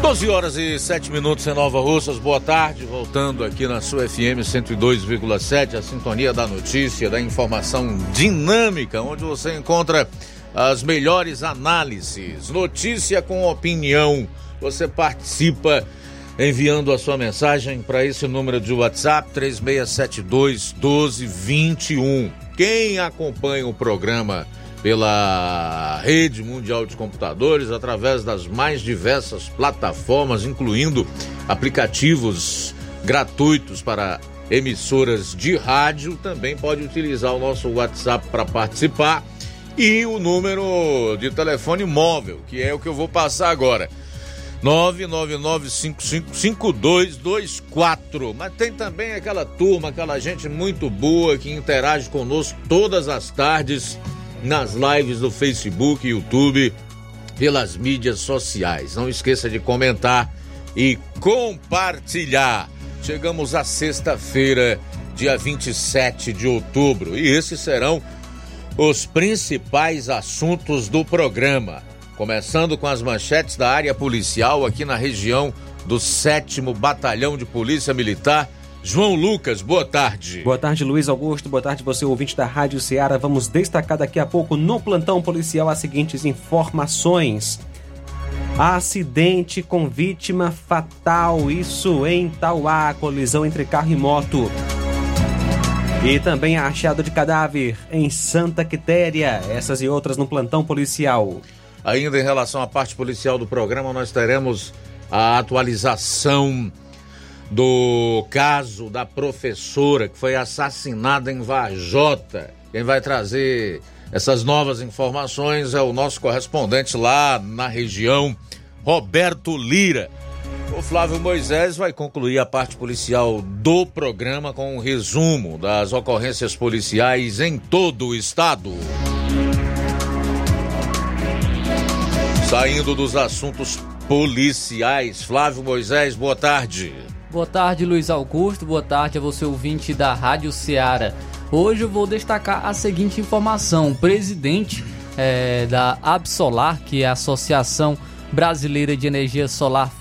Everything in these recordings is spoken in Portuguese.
12 horas e 7 minutos em Nova Russas, boa tarde, voltando aqui na sua FM 102,7, a sintonia da notícia, da informação dinâmica, onde você encontra as melhores análises, notícia com opinião. Você participa enviando a sua mensagem para esse número de WhatsApp 3672 1221. Quem acompanha o programa pela rede mundial de computadores através das mais diversas plataformas, incluindo aplicativos gratuitos para emissoras de rádio. Também pode utilizar o nosso WhatsApp para participar e o número de telefone móvel, que é o que eu vou passar agora. 999555224. Mas tem também aquela turma, aquela gente muito boa que interage conosco todas as tardes nas lives do Facebook, YouTube, pelas mídias sociais. Não esqueça de comentar e compartilhar. Chegamos à sexta-feira, dia 27 de outubro, e esses serão os principais assuntos do programa. Começando com as manchetes da área policial aqui na região do 7 Batalhão de Polícia Militar João Lucas, boa tarde. Boa tarde, Luiz Augusto. Boa tarde, você ouvinte da Rádio Ceará. Vamos destacar daqui a pouco no plantão policial as seguintes informações. Acidente com vítima fatal, isso em Tauá, colisão entre carro e moto. E também achado de cadáver em Santa Quitéria, essas e outras no plantão policial. Ainda em relação à parte policial do programa, nós teremos a atualização do caso da professora que foi assassinada em Vajota. Quem vai trazer essas novas informações é o nosso correspondente lá na região, Roberto Lira. O Flávio Moisés vai concluir a parte policial do programa com um resumo das ocorrências policiais em todo o estado. Saindo dos assuntos policiais, Flávio Moisés, boa tarde. Boa tarde, Luiz Augusto. Boa tarde a você, ouvinte da Rádio Ceará. Hoje eu vou destacar a seguinte informação: o presidente é, da Absolar, que é a Associação Brasileira de Energia Solar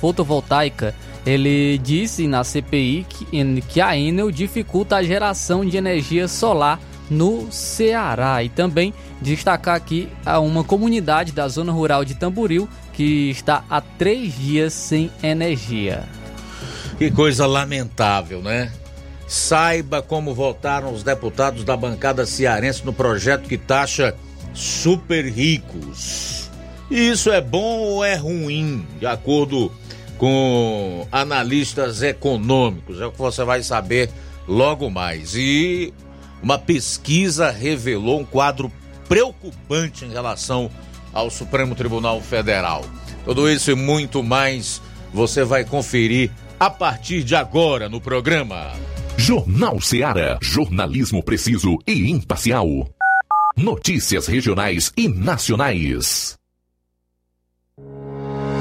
Fotovoltaica, ele disse na CPI que, que a Enel dificulta a geração de energia solar no Ceará. E também destacar aqui uma comunidade da zona rural de Tamboril que está há três dias sem energia. Que coisa lamentável, né? Saiba como votaram os deputados da bancada cearense no projeto que taxa super ricos. Isso é bom ou é ruim, de acordo com analistas econômicos? É o que você vai saber logo mais. E uma pesquisa revelou um quadro preocupante em relação ao Supremo Tribunal Federal. Tudo isso e muito mais você vai conferir a partir de agora no programa. Jornal Ceará, jornalismo preciso e imparcial. Notícias regionais e nacionais.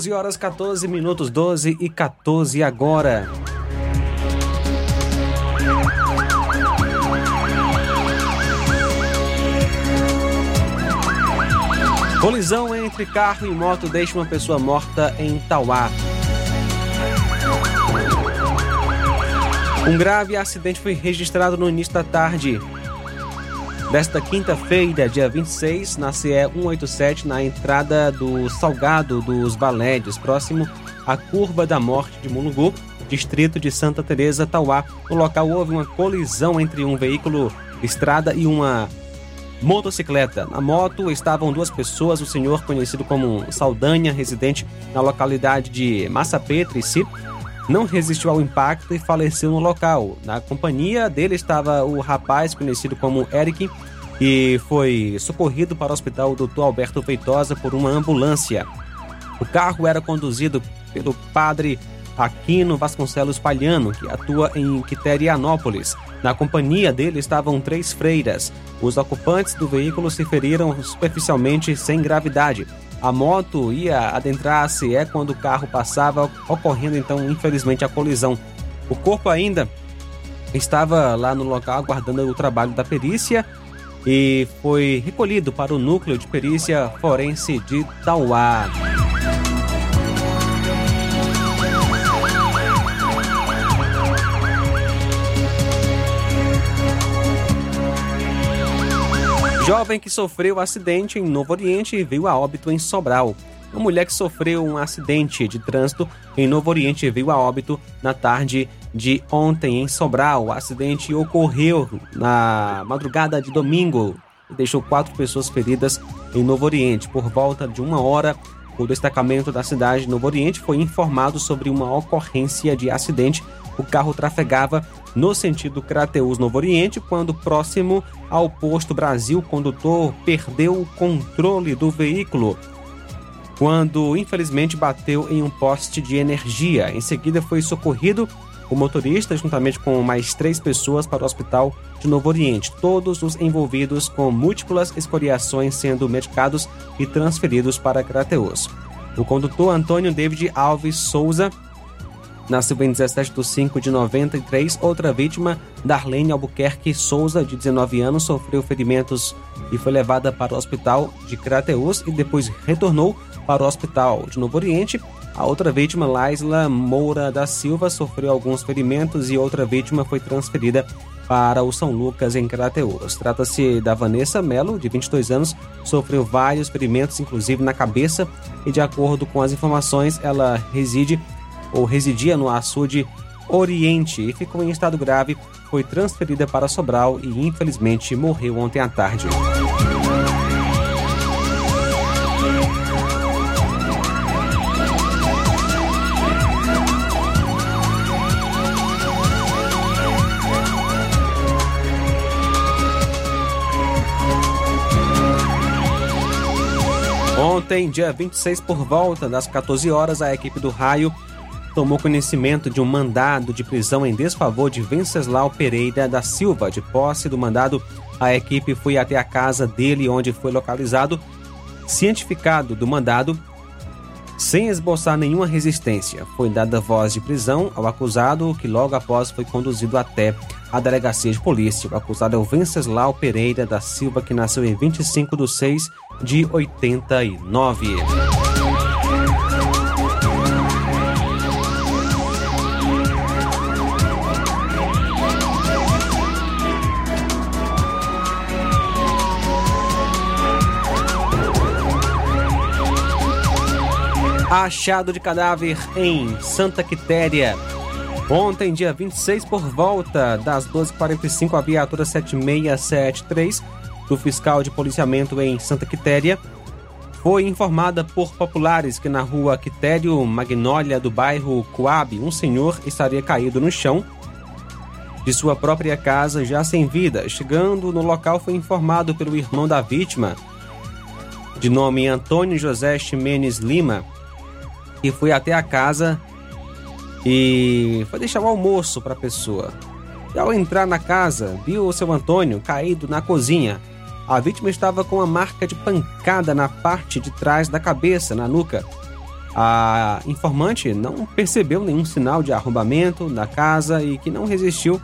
Doze horas 14 minutos, 12 e 14 agora. Colisão entre carro e moto deixa uma pessoa morta em Tauá. Um grave acidente foi registrado no início da tarde desta quinta-feira, dia 26, na CE 187, na entrada do Salgado dos Valédios, próximo à Curva da Morte de Mulungu, distrito de Santa Teresa, Tauá. No local houve uma colisão entre um veículo estrada e uma motocicleta. Na moto estavam duas pessoas, o senhor conhecido como Saldanha, residente na localidade de Massapê, Trici, não resistiu ao impacto e faleceu no local. Na companhia dele estava o rapaz conhecido como Eric e foi socorrido para o hospital Dr. Alberto Feitosa por uma ambulância. O carro era conduzido pelo padre Aquino Vasconcelos Palhano, que atua em Quiterianópolis. Na companhia dele estavam três freiras. Os ocupantes do veículo se feriram superficialmente sem gravidade. A moto ia adentrar a CE quando o carro passava, ocorrendo então, infelizmente, a colisão. O corpo ainda estava lá no local aguardando o trabalho da perícia e foi recolhido para o núcleo de perícia forense de Tauá. Jovem que sofreu acidente em Novo Oriente veio a óbito em Sobral. Uma mulher que sofreu um acidente de trânsito em Novo Oriente veio a óbito na tarde de ontem em Sobral. O acidente ocorreu na madrugada de domingo e deixou quatro pessoas feridas em Novo Oriente. Por volta de uma hora, o destacamento da cidade de Novo Oriente foi informado sobre uma ocorrência de acidente. O carro trafegava no sentido Crateus Novo Oriente, quando próximo ao posto Brasil, o condutor perdeu o controle do veículo quando infelizmente bateu em um poste de energia. Em seguida foi socorrido o motorista juntamente com mais três pessoas para o hospital de Novo Oriente, todos os envolvidos com múltiplas escoriações sendo medicados e transferidos para Crateus. O condutor Antônio David Alves Souza Nasceu em 17 de 5 de 93. Outra vítima, Darlene Albuquerque Souza, de 19 anos, sofreu ferimentos e foi levada para o hospital de Crateus e depois retornou para o hospital de Novo Oriente. A outra vítima, Laisla Moura da Silva, sofreu alguns ferimentos e outra vítima foi transferida para o São Lucas em Crateús. Trata-se da Vanessa Melo, de 22 anos, sofreu vários ferimentos, inclusive na cabeça, e de acordo com as informações, ela reside ou residia no açude Oriente e ficou em estado grave, foi transferida para Sobral e infelizmente morreu ontem à tarde. Ontem, dia 26, por volta das 14 horas, a equipe do Raio tomou conhecimento de um mandado de prisão em desfavor de Venceslau Pereira da Silva. De posse do mandado, a equipe foi até a casa dele, onde foi localizado, cientificado do mandado, sem esboçar nenhuma resistência. Foi dada voz de prisão ao acusado, que logo após foi conduzido até a delegacia de polícia. O acusado é o Venceslau Pereira da Silva, que nasceu em 25 de 6 de 89. Achado de cadáver em Santa Quitéria. Ontem, dia 26, por volta das 12h45, a viatura 7673 do fiscal de policiamento em Santa Quitéria foi informada por populares que na rua Quitério Magnólia do bairro Coab, um senhor estaria caído no chão de sua própria casa, já sem vida. Chegando no local, foi informado pelo irmão da vítima, de nome Antônio José Ximenes Lima, que foi até a casa e foi deixar o almoço para a pessoa. E ao entrar na casa, viu o seu Antônio caído na cozinha, a vítima estava com uma marca de pancada na parte de trás da cabeça, na nuca. A informante não percebeu nenhum sinal de arrombamento na casa e que não resistiu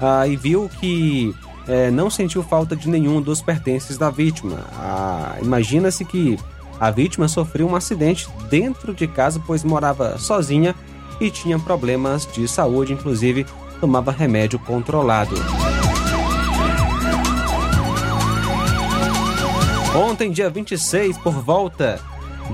ah, e viu que eh, não sentiu falta de nenhum dos pertences da vítima. Ah, Imagina-se que a vítima sofreu um acidente dentro de casa, pois morava sozinha e tinha problemas de saúde, inclusive tomava remédio controlado. Ontem, dia 26, por volta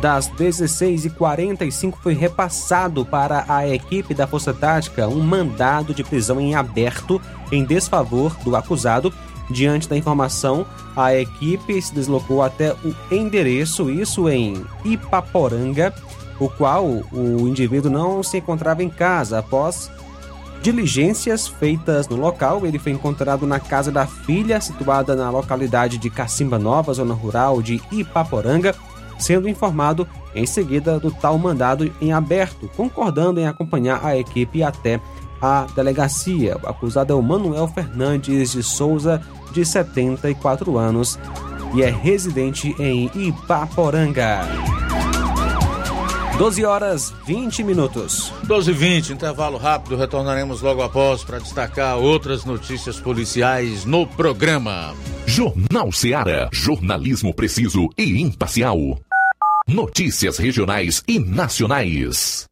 das 16h45, foi repassado para a equipe da Força Tática um mandado de prisão em aberto em desfavor do acusado. Diante da informação, a equipe se deslocou até o endereço, isso em Ipaporanga, o qual o indivíduo não se encontrava em casa após diligências feitas no local. Ele foi encontrado na casa da filha, situada na localidade de Cacimba Nova, zona rural de Ipaporanga, sendo informado em seguida do tal mandado em aberto, concordando em acompanhar a equipe até a delegacia. O acusado é o Manuel Fernandes de Souza, de 74 anos, e é residente em Ipaporanga. 12 horas 20 minutos. 12 e 20, intervalo rápido, retornaremos logo após para destacar outras notícias policiais no programa. Jornal Seara. Jornalismo preciso e imparcial. Notícias regionais e nacionais.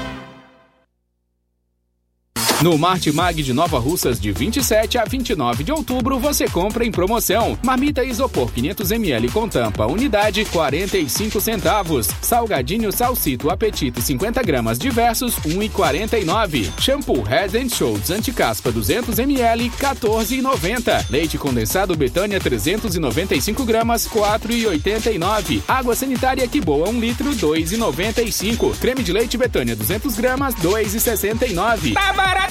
No Martimag de Nova Russas, de 27 a 29 de outubro, você compra em promoção. Marmita Isopor 500ml com tampa, unidade 45 centavos. Salgadinho Salsito Apetite 50 gramas diversos, 1,49. Shampoo Head and Shoulders Anticaspa 200ml, 14,90. Leite condensado Betânia 395 gramas, 4,89. Água sanitária que boa 1 litro, 2,95. Creme de leite Betânia 200 gramas, 2,69. Tá barato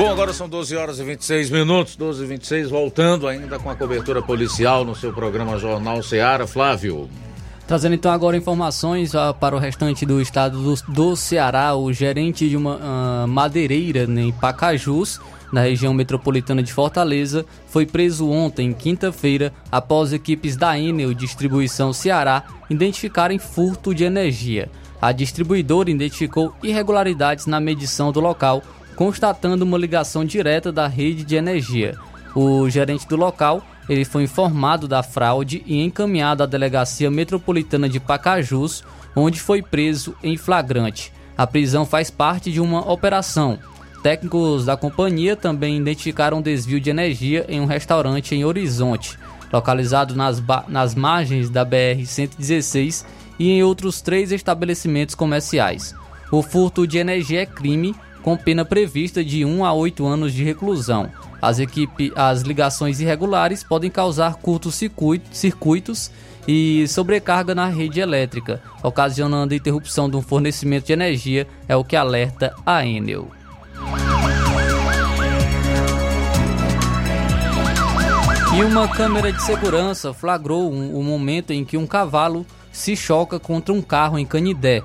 Bom, agora são 12 horas e 26 minutos, 12 e 26, voltando ainda com a cobertura policial no seu programa Jornal Ceará. Flávio. Trazendo então agora informações uh, para o restante do estado do, do Ceará, o gerente de uma uh, madeireira em Pacajus, na região metropolitana de Fortaleza, foi preso ontem, quinta-feira, após equipes da Enel Distribuição Ceará identificarem furto de energia. A distribuidora identificou irregularidades na medição do local, constatando uma ligação direta da rede de energia. O gerente do local ele foi informado da fraude e encaminhado à Delegacia Metropolitana de Pacajus, onde foi preso em flagrante. A prisão faz parte de uma operação. Técnicos da companhia também identificaram desvio de energia em um restaurante em Horizonte, localizado nas, nas margens da BR-116 e em outros três estabelecimentos comerciais. O furto de energia é crime com pena prevista de 1 a 8 anos de reclusão. As, equipe, as ligações irregulares podem causar curtos circuitos e sobrecarga na rede elétrica, ocasionando a interrupção do fornecimento de energia, é o que alerta a Enel. E uma câmera de segurança flagrou o um, momento em que um cavalo se choca contra um carro em Canidé,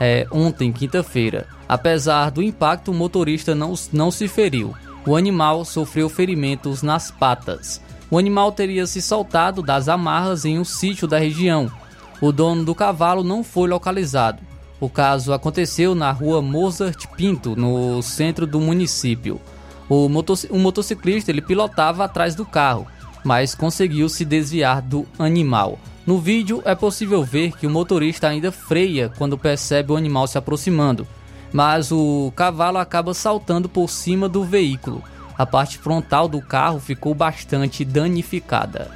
é, ontem, quinta-feira. Apesar do impacto, o motorista não, não se feriu. O animal sofreu ferimentos nas patas. O animal teria se soltado das amarras em um sítio da região. O dono do cavalo não foi localizado. O caso aconteceu na rua Mozart Pinto, no centro do município. O, o motociclista ele pilotava atrás do carro, mas conseguiu se desviar do animal. No vídeo é possível ver que o motorista ainda freia quando percebe o animal se aproximando, mas o cavalo acaba saltando por cima do veículo. A parte frontal do carro ficou bastante danificada.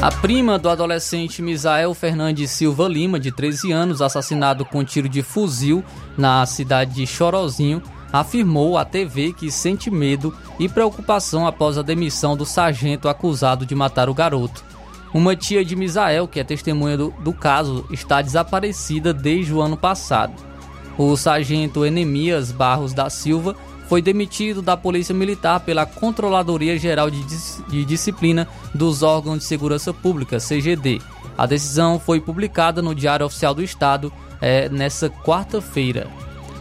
A prima do adolescente Misael Fernandes Silva Lima, de 13 anos, assassinado com tiro de fuzil na cidade de Chorozinho, afirmou à TV que sente medo e preocupação após a demissão do sargento acusado de matar o garoto. Uma tia de Misael, que é testemunha do, do caso, está desaparecida desde o ano passado. O sargento Enemias Barros da Silva foi demitido da Polícia Militar pela Controladoria Geral de, Dis de Disciplina dos Órgãos de Segurança Pública, CGD. A decisão foi publicada no Diário Oficial do Estado é, nessa quarta-feira.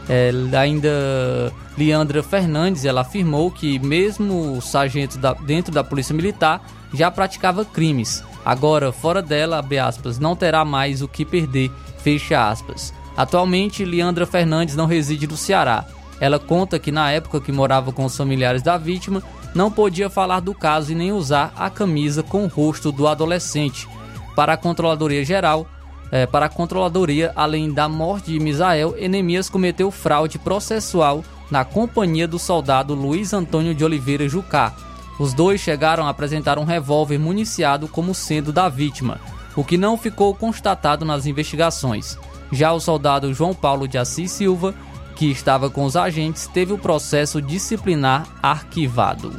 É, ainda Leandra Fernandes ela afirmou que mesmo o sargento da, dentro da Polícia Militar já praticava crimes. Agora, fora dela, aspas, não terá mais o que perder, fecha aspas. Atualmente, Leandra Fernandes não reside no Ceará. Ela conta que na época que morava com os familiares da vítima, não podia falar do caso e nem usar a camisa com o rosto do adolescente. Para a Controladoria Geral, é, para a Controladoria, além da morte de Misael, Enemias cometeu fraude processual na companhia do soldado Luiz Antônio de Oliveira Jucá. Os dois chegaram a apresentar um revólver municiado como sendo da vítima, o que não ficou constatado nas investigações. Já o soldado João Paulo de Assis Silva que estava com os agentes, teve o processo disciplinar arquivado.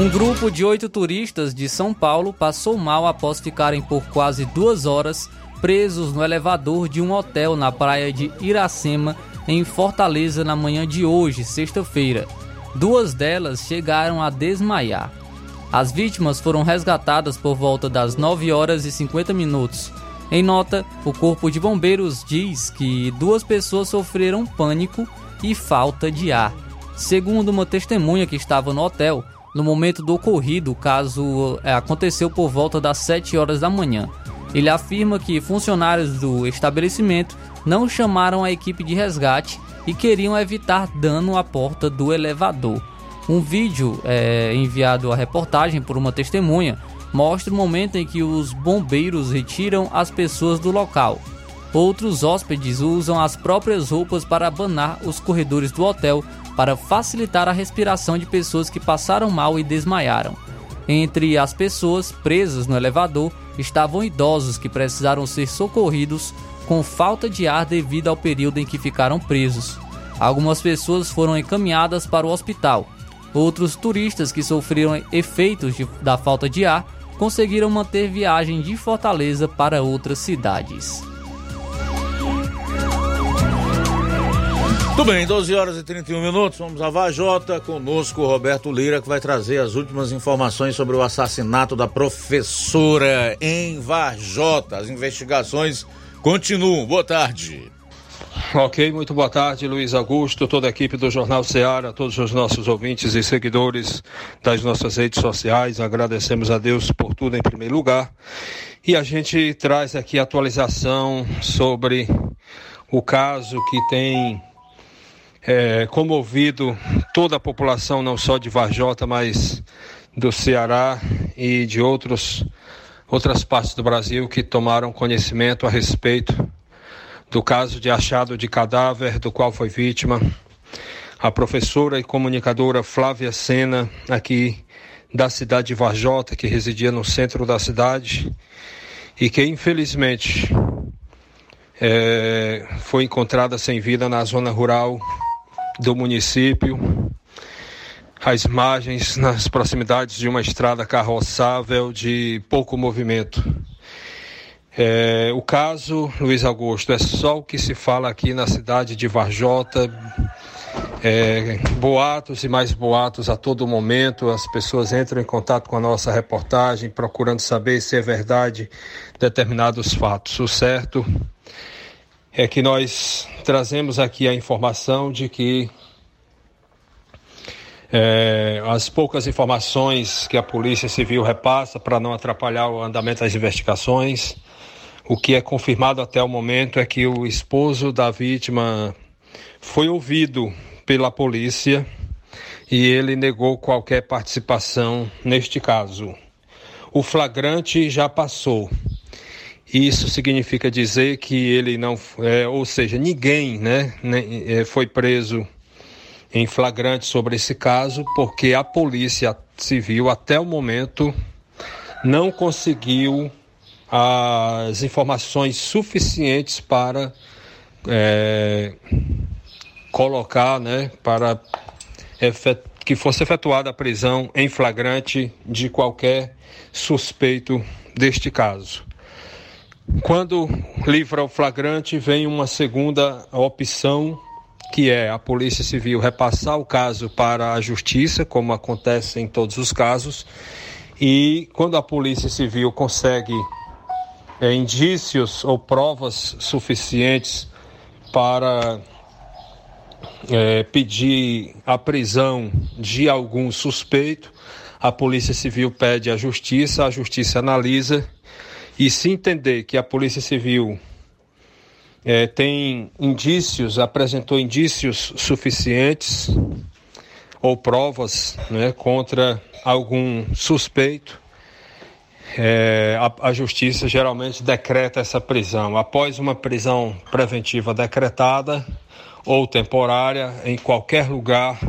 Um grupo de oito turistas de São Paulo passou mal após ficarem por quase duas horas presos no elevador de um hotel na praia de Iracema, em Fortaleza, na manhã de hoje, sexta-feira. Duas delas chegaram a desmaiar. As vítimas foram resgatadas por volta das 9 horas e 50 minutos. Em nota, o Corpo de Bombeiros diz que duas pessoas sofreram pânico e falta de ar. Segundo uma testemunha que estava no hotel, no momento do ocorrido, o caso é, aconteceu por volta das 7 horas da manhã. Ele afirma que funcionários do estabelecimento não chamaram a equipe de resgate e queriam evitar dano à porta do elevador. Um vídeo é, enviado à reportagem por uma testemunha mostra o momento em que os bombeiros retiram as pessoas do local. Outros hóspedes usam as próprias roupas para abanar os corredores do hotel para facilitar a respiração de pessoas que passaram mal e desmaiaram. Entre as pessoas presas no elevador estavam idosos que precisaram ser socorridos com falta de ar devido ao período em que ficaram presos. Algumas pessoas foram encaminhadas para o hospital. Outros turistas que sofreram efeitos de, da falta de ar conseguiram manter viagem de Fortaleza para outras cidades. Tudo bem, 12 horas e 31 minutos, vamos a Vajota, conosco o Roberto Lira, que vai trazer as últimas informações sobre o assassinato da professora em Vajota. As investigações continuam. Boa tarde. Ok, muito boa tarde, Luiz Augusto, toda a equipe do Jornal Ceará, todos os nossos ouvintes e seguidores das nossas redes sociais. Agradecemos a Deus por tudo em primeiro lugar. E a gente traz aqui atualização sobre o caso que tem é, comovido toda a população, não só de Varjota, mas do Ceará e de outros, outras partes do Brasil que tomaram conhecimento a respeito do caso de achado de cadáver do qual foi vítima a professora e comunicadora Flávia Sena, aqui da cidade de Varjota, que residia no centro da cidade e que infelizmente é, foi encontrada sem vida na zona rural do município. As margens nas proximidades de uma estrada carroçável de pouco movimento. É, o caso, Luiz Augusto, é só o que se fala aqui na cidade de Varjota. É, boatos e mais boatos a todo momento. As pessoas entram em contato com a nossa reportagem procurando saber se é verdade determinados fatos. O certo é que nós trazemos aqui a informação de que é, as poucas informações que a Polícia Civil repassa para não atrapalhar o andamento das investigações o que é confirmado até o momento é que o esposo da vítima foi ouvido pela polícia e ele negou qualquer participação neste caso. O flagrante já passou Isso significa dizer que ele não, é, ou seja, ninguém, né, né, foi preso em flagrante sobre esse caso, porque a Polícia Civil até o momento não conseguiu as informações suficientes para é, colocar, né, para que fosse efetuada a prisão em flagrante de qualquer suspeito deste caso. Quando livra o flagrante, vem uma segunda opção, que é a Polícia Civil repassar o caso para a Justiça, como acontece em todos os casos, e quando a Polícia Civil consegue é, indícios ou provas suficientes para é, pedir a prisão de algum suspeito, a Polícia Civil pede à Justiça, a Justiça analisa e se entender que a Polícia Civil é, tem indícios, apresentou indícios suficientes ou provas né, contra algum suspeito, é, a, a, justiça geralmente decreta essa prisão. Após uma prisão preventiva decretada ou temporária, em qualquer lugar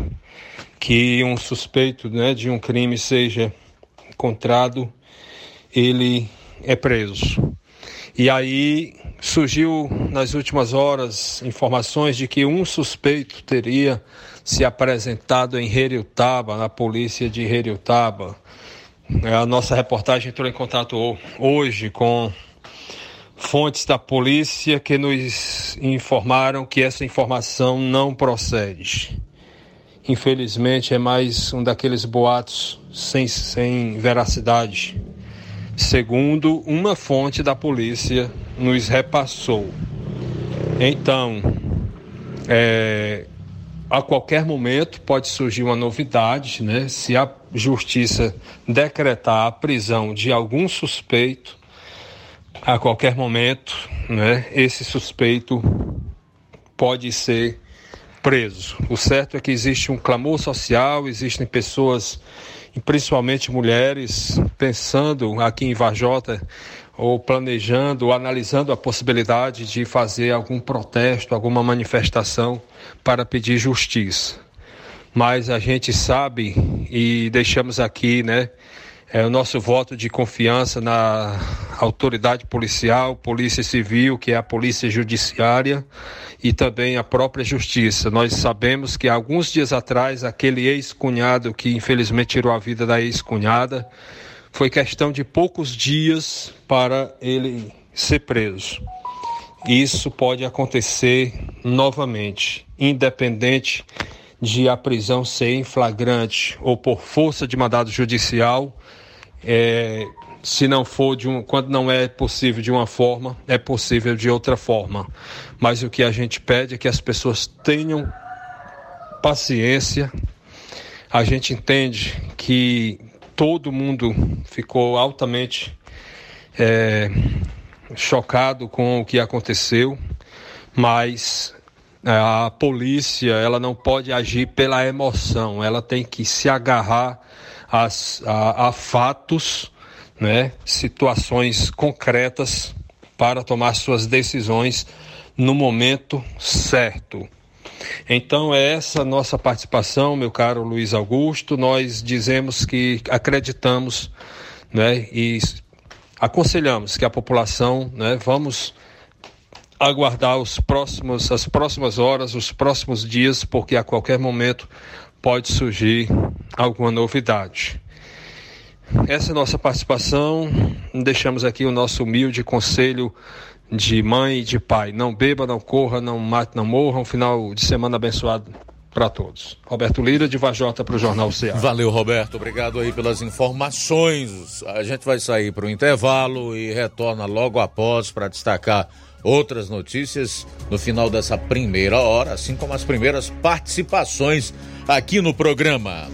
que um suspeito né, de um crime seja encontrado, ele é preso. E aí surgiu nas últimas horas informações de que um suspeito teria se apresentado em Heriutaba, na polícia de Heriutaba. A nossa reportagem entrou em contato hoje com fontes da polícia que nos informaram que essa informação não procede. Infelizmente, é mais um daqueles boatos sem, sem veracidade segundo uma fonte da polícia nos repassou. Então, é, a qualquer momento pode surgir uma novidade, né? Se a justiça decretar a prisão de algum suspeito, a qualquer momento, né? Esse suspeito pode ser preso. O certo é que existe um clamor social, existem pessoas e principalmente mulheres pensando aqui em Vajota ou planejando ou analisando a possibilidade de fazer algum protesto, alguma manifestação para pedir justiça. Mas a gente sabe e deixamos aqui, né, é, o nosso voto de confiança na autoridade policial, polícia civil, que é a polícia judiciária, e também a própria justiça. Nós sabemos que alguns dias atrás, aquele ex-cunhado que infelizmente tirou a vida da ex-cunhada, foi questão de poucos dias para ele ser preso. Isso pode acontecer novamente, independente de a prisão ser em flagrante ou por força de mandado judicial é, se não for de um, quando não é possível de uma forma, é possível de outra forma. Mas o que a gente pede é que as pessoas tenham paciência. A gente entende que todo mundo ficou altamente é, chocado com o que aconteceu, mas a polícia ela não pode agir pela emoção, ela tem que se agarrar as, a, a fatos, né, situações concretas para tomar suas decisões no momento certo. Então é essa nossa participação, meu caro Luiz Augusto. Nós dizemos que acreditamos né, e aconselhamos que a população, né, vamos aguardar os próximos, as próximas horas, os próximos dias, porque a qualquer momento pode surgir alguma novidade. Essa é a nossa participação. Deixamos aqui o nosso humilde conselho de mãe e de pai. Não beba, não corra, não mate, não morra. Um final de semana abençoado para todos. Roberto Lira, de Vajota, para o Jornal Ceará. Valeu, Roberto. Obrigado aí pelas informações. A gente vai sair para o intervalo e retorna logo após para destacar outras notícias no final dessa primeira hora, assim como as primeiras participações aqui no programa.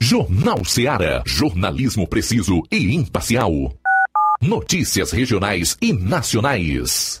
Jornal Ceará, jornalismo preciso e imparcial. Notícias regionais e nacionais.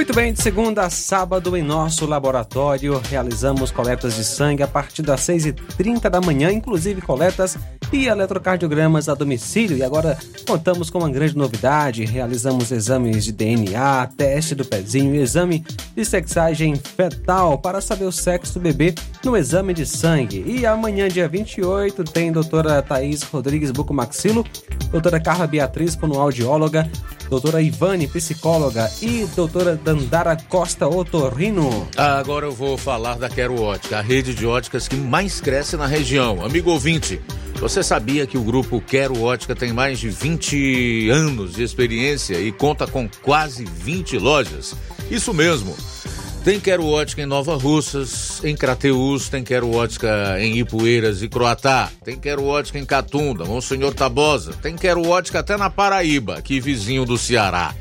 Muito bem, de segunda a sábado em nosso laboratório realizamos coletas de sangue a partir das 6h30 da manhã, inclusive coletas e eletrocardiogramas a domicílio. E agora contamos com uma grande novidade: realizamos exames de DNA, teste do pezinho e exame de sexagem fetal para saber o sexo do bebê no exame de sangue. E amanhã, dia 28, tem doutora Thaís Rodrigues Bucomaxilo, doutora Carla Beatriz, fonoaudióloga, doutora Ivane, psicóloga e doutora Dandara Costa Otorrino. Agora eu vou falar da Quero Ótica, a rede de óticas que mais cresce na região. Amigo ouvinte, você sabia que o grupo Quero Ótica tem mais de 20 anos de experiência e conta com quase 20 lojas? Isso mesmo. Tem Quero Ótica em Nova Russas, em Crateús, tem Quero Ótica em Ipueiras e Croatá, tem Quero Ótica em Catunda, Monsenhor Tabosa, tem Quero Ótica até na Paraíba, aqui vizinho do Ceará.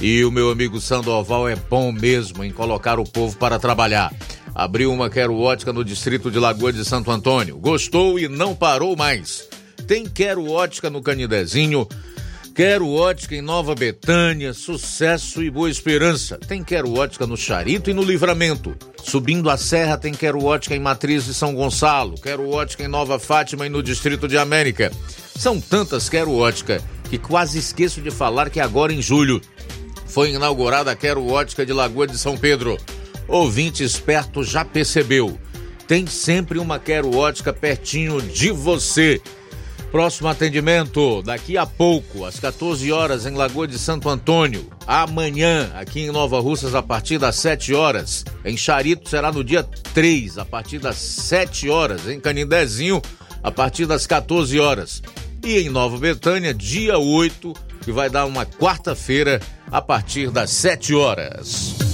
E o meu amigo Sandoval é bom mesmo em colocar o povo para trabalhar. Abriu uma Quero Ótica no distrito de Lagoa de Santo Antônio. Gostou e não parou mais. Tem Quero Ótica no Canidezinho. Quero Ótica em Nova Betânia, Sucesso e Boa Esperança. Tem Quero Ótica no Charito e no Livramento. Subindo a serra tem Quero Ótica em Matriz de São Gonçalo. Quero Ótica em Nova Fátima e no Distrito de América. São tantas Quero Ótica que quase esqueço de falar que agora em julho foi inaugurada a Quero Ótica de Lagoa de São Pedro. Ouvinte esperto já percebeu. Tem sempre uma Quero Ótica pertinho de você. Próximo atendimento daqui a pouco, às 14 horas, em Lagoa de Santo Antônio. Amanhã, aqui em Nova Russas, a partir das 7 horas. Em Charito será no dia 3, a partir das 7 horas. Em Canindezinho, a partir das 14 horas. E em Nova Betânia, dia 8, que vai dar uma quarta-feira, a partir das 7 horas.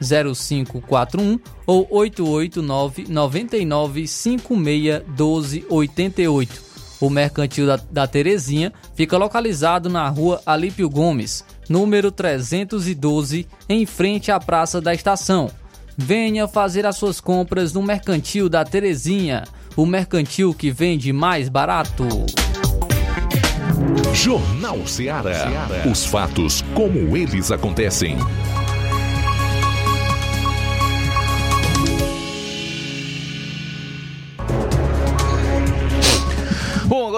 8836720541 ou 889-9956-1288. O Mercantil da, da Terezinha fica localizado na rua Alípio Gomes, número 312, em frente à Praça da Estação. Venha fazer as suas compras no Mercantil da Terezinha, o mercantil que vende mais barato. Jornal Ceará. Os fatos como eles acontecem.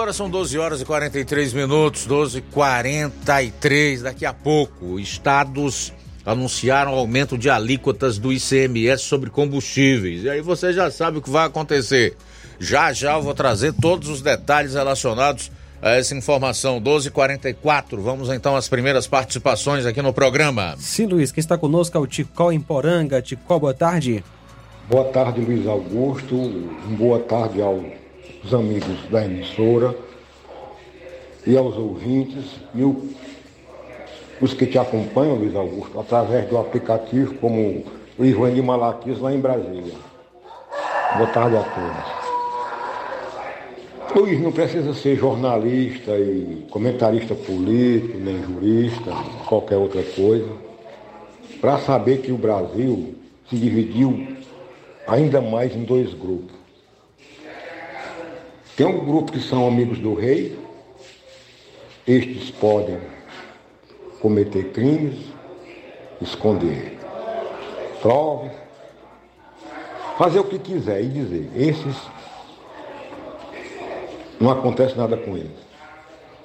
Agora são 12 horas e 43 minutos, 12 e 43 Daqui a pouco, estados anunciaram aumento de alíquotas do ICMS sobre combustíveis. E aí você já sabe o que vai acontecer. Já já eu vou trazer todos os detalhes relacionados a essa informação. 12:44. Vamos então às primeiras participações aqui no programa. Sim, Luiz, quem está conosco é o Ticol em Poranga. Ticol, boa tarde. Boa tarde, Luiz Augusto. Boa tarde aos amigos da emissora e aos ouvintes e o, os que te acompanham, Luiz Augusto, através do aplicativo, como o Ivani Malaquias lá em Brasília. Boa tarde a todos. Luiz não precisa ser jornalista e comentarista político, nem jurista, qualquer outra coisa, para saber que o Brasil se dividiu ainda mais em dois grupos. Tem um grupo que são amigos do rei, estes podem cometer crimes, esconder provas, fazer o que quiser e dizer. Esses não acontece nada com eles.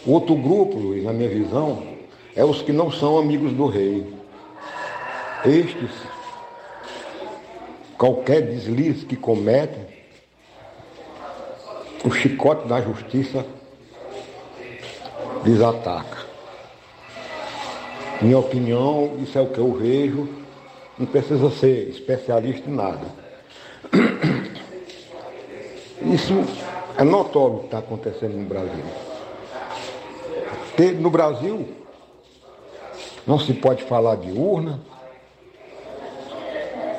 Outro grupo, Luiz, na minha visão, é os que não são amigos do rei. Estes, qualquer deslize que cometem, o chicote da justiça lhes ataca. Minha opinião, isso é o que eu vejo, não precisa ser especialista em nada. Isso é notório que está acontecendo no Brasil. No Brasil, não se pode falar de urna,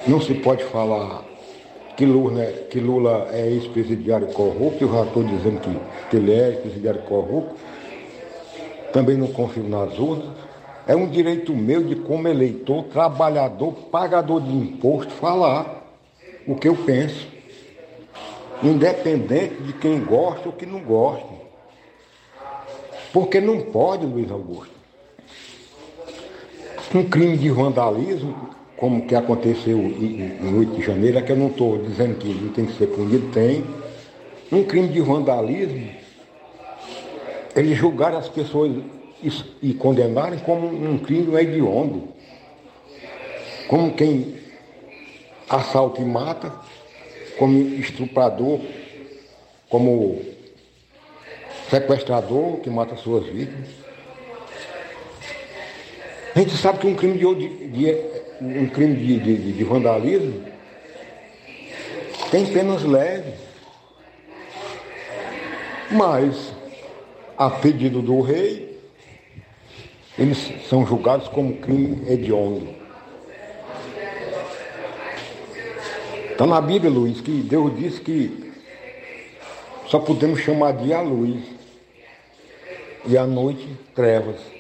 não se pode falar que Lula, que Lula é ex-presidiário corrupto, eu já estou dizendo que, que ele é ex-presidiário corrupto, também não confio nas urnas. É um direito meu de, como eleitor, trabalhador, pagador de imposto, falar o que eu penso independente de quem gosta ou que não gosta. Porque não pode, Luiz Augusto. Um crime de vandalismo, como que aconteceu em 8 de janeiro, é que eu não estou dizendo que não tem que ser punido, tem. Um crime de vandalismo, eles julgaram as pessoas e condenarem como um crime hediondo. Como quem assalta e mata, como estuprador, como sequestrador que mata suas vítimas. A gente sabe que um crime de, de um crime de, de, de vandalismo tem penas leves. Mas, a pedido do rei, eles são julgados como crime hediondo. Está na Bíblia, Luiz, que Deus disse que só podemos chamar dia a luz e à noite trevas.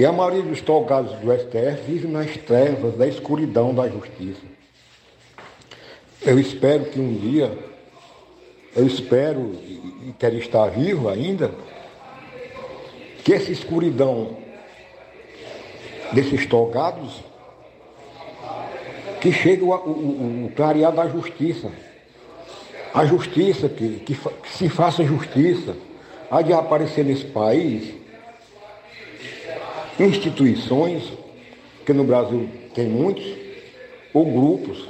E a maioria dos togados do STF vive nas trevas da escuridão da justiça. Eu espero que um dia, eu espero e quero estar vivo ainda, que essa escuridão desses togados que chegue o, o, o clarear da justiça. A justiça, que, que, que se faça justiça. Há de aparecer nesse país instituições, que no Brasil tem muitos, ou grupos,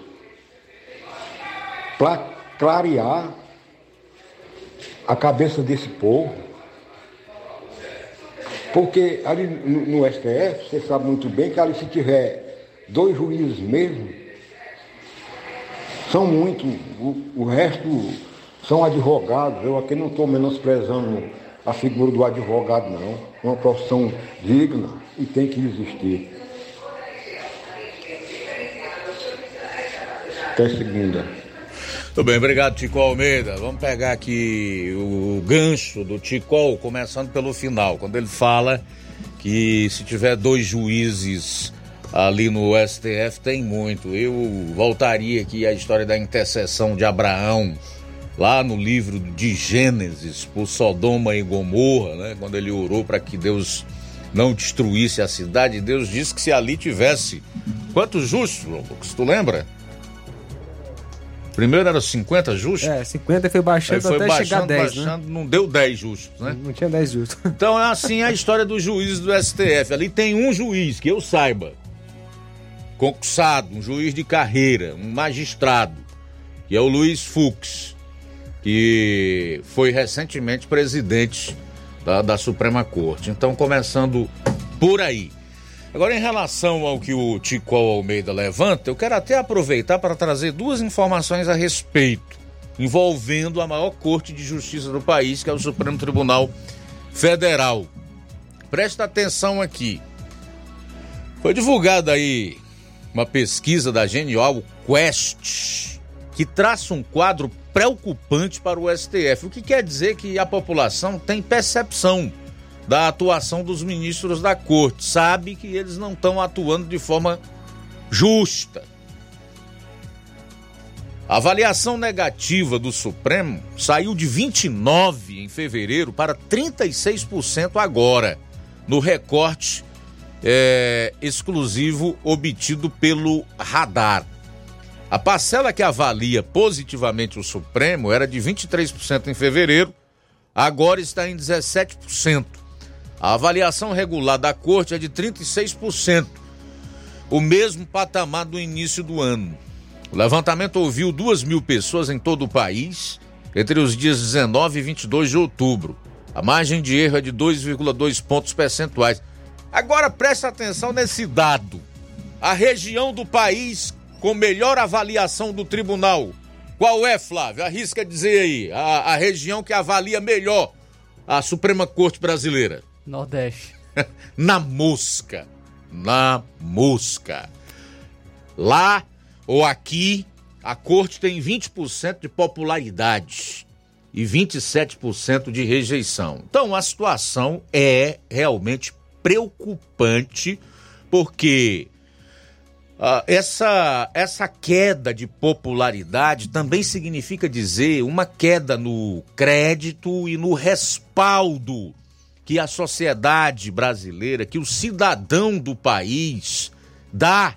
para clarear a cabeça desse povo. Porque ali no, STF, você sabe muito bem que ali se tiver dois juízes mesmo, são muitos, o, o resto são advogados. Eu aqui não estou menosprezando a figura do advogado, não. É uma profissão digna e tem que existir. Até segunda. Muito bem, obrigado, Tico Almeida. Vamos pegar aqui o gancho do Ticol, começando pelo final, quando ele fala que se tiver dois juízes ali no STF tem muito. Eu voltaria aqui à história da intercessão de Abraão, lá no livro de Gênesis, por Sodoma e Gomorra, né? quando ele orou para que Deus não destruísse a cidade, Deus disse que se ali tivesse quantos justos, Lucas, tu lembra? Primeiro era 50 justos? É, 50 e foi baixando Aí foi até baixando, chegar a 10, né? baixando, não deu 10 justos, né? Não tinha 10 justos. Então é assim a história dos juízes do STF. Ali tem um juiz, que eu saiba, concursado, um juiz de carreira, um magistrado, que é o Luiz Fux, que foi recentemente presidente da, da Suprema Corte. Então, começando por aí. Agora, em relação ao que o Tico Almeida levanta, eu quero até aproveitar para trazer duas informações a respeito, envolvendo a maior corte de justiça do país, que é o Supremo Tribunal Federal. Presta atenção aqui. Foi divulgada aí uma pesquisa da Genial Quest, que traça um quadro preocupante para o STF, o que quer dizer que a população tem percepção da atuação dos ministros da corte, sabe que eles não estão atuando de forma justa. A avaliação negativa do Supremo saiu de 29 em fevereiro para 36% agora, no recorte é, exclusivo obtido pelo Radar. A parcela que avalia positivamente o Supremo era de 23% em fevereiro, agora está em 17%. A avaliação regular da Corte é de 36%, o mesmo patamar do início do ano. O levantamento ouviu 2 mil pessoas em todo o país entre os dias 19 e 22 de outubro. A margem de erro é de 2,2 pontos percentuais. Agora preste atenção nesse dado. A região do país com melhor avaliação do tribunal. Qual é, Flávio? Arrisca dizer aí, a, a região que avalia melhor a Suprema Corte Brasileira. Nordeste. Na mosca. Na mosca. Lá ou aqui, a corte tem 20% de popularidade e 27% de rejeição. Então a situação é realmente preocupante, porque uh, essa, essa queda de popularidade também significa dizer uma queda no crédito e no respaldo que a sociedade brasileira, que o cidadão do país dá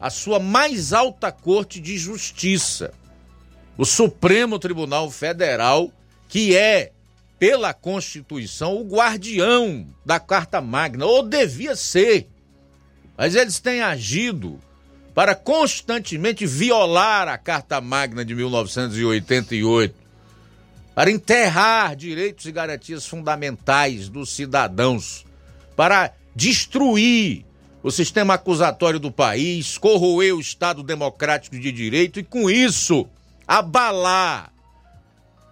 à sua mais alta corte de justiça, o Supremo Tribunal Federal, que é pela Constituição, o guardião da Carta Magna, ou devia ser. Mas eles têm agido para constantemente violar a Carta Magna de 1988, para enterrar direitos e garantias fundamentais dos cidadãos, para destruir o sistema acusatório do país, corroer o Estado democrático de direito e, com isso, abalar,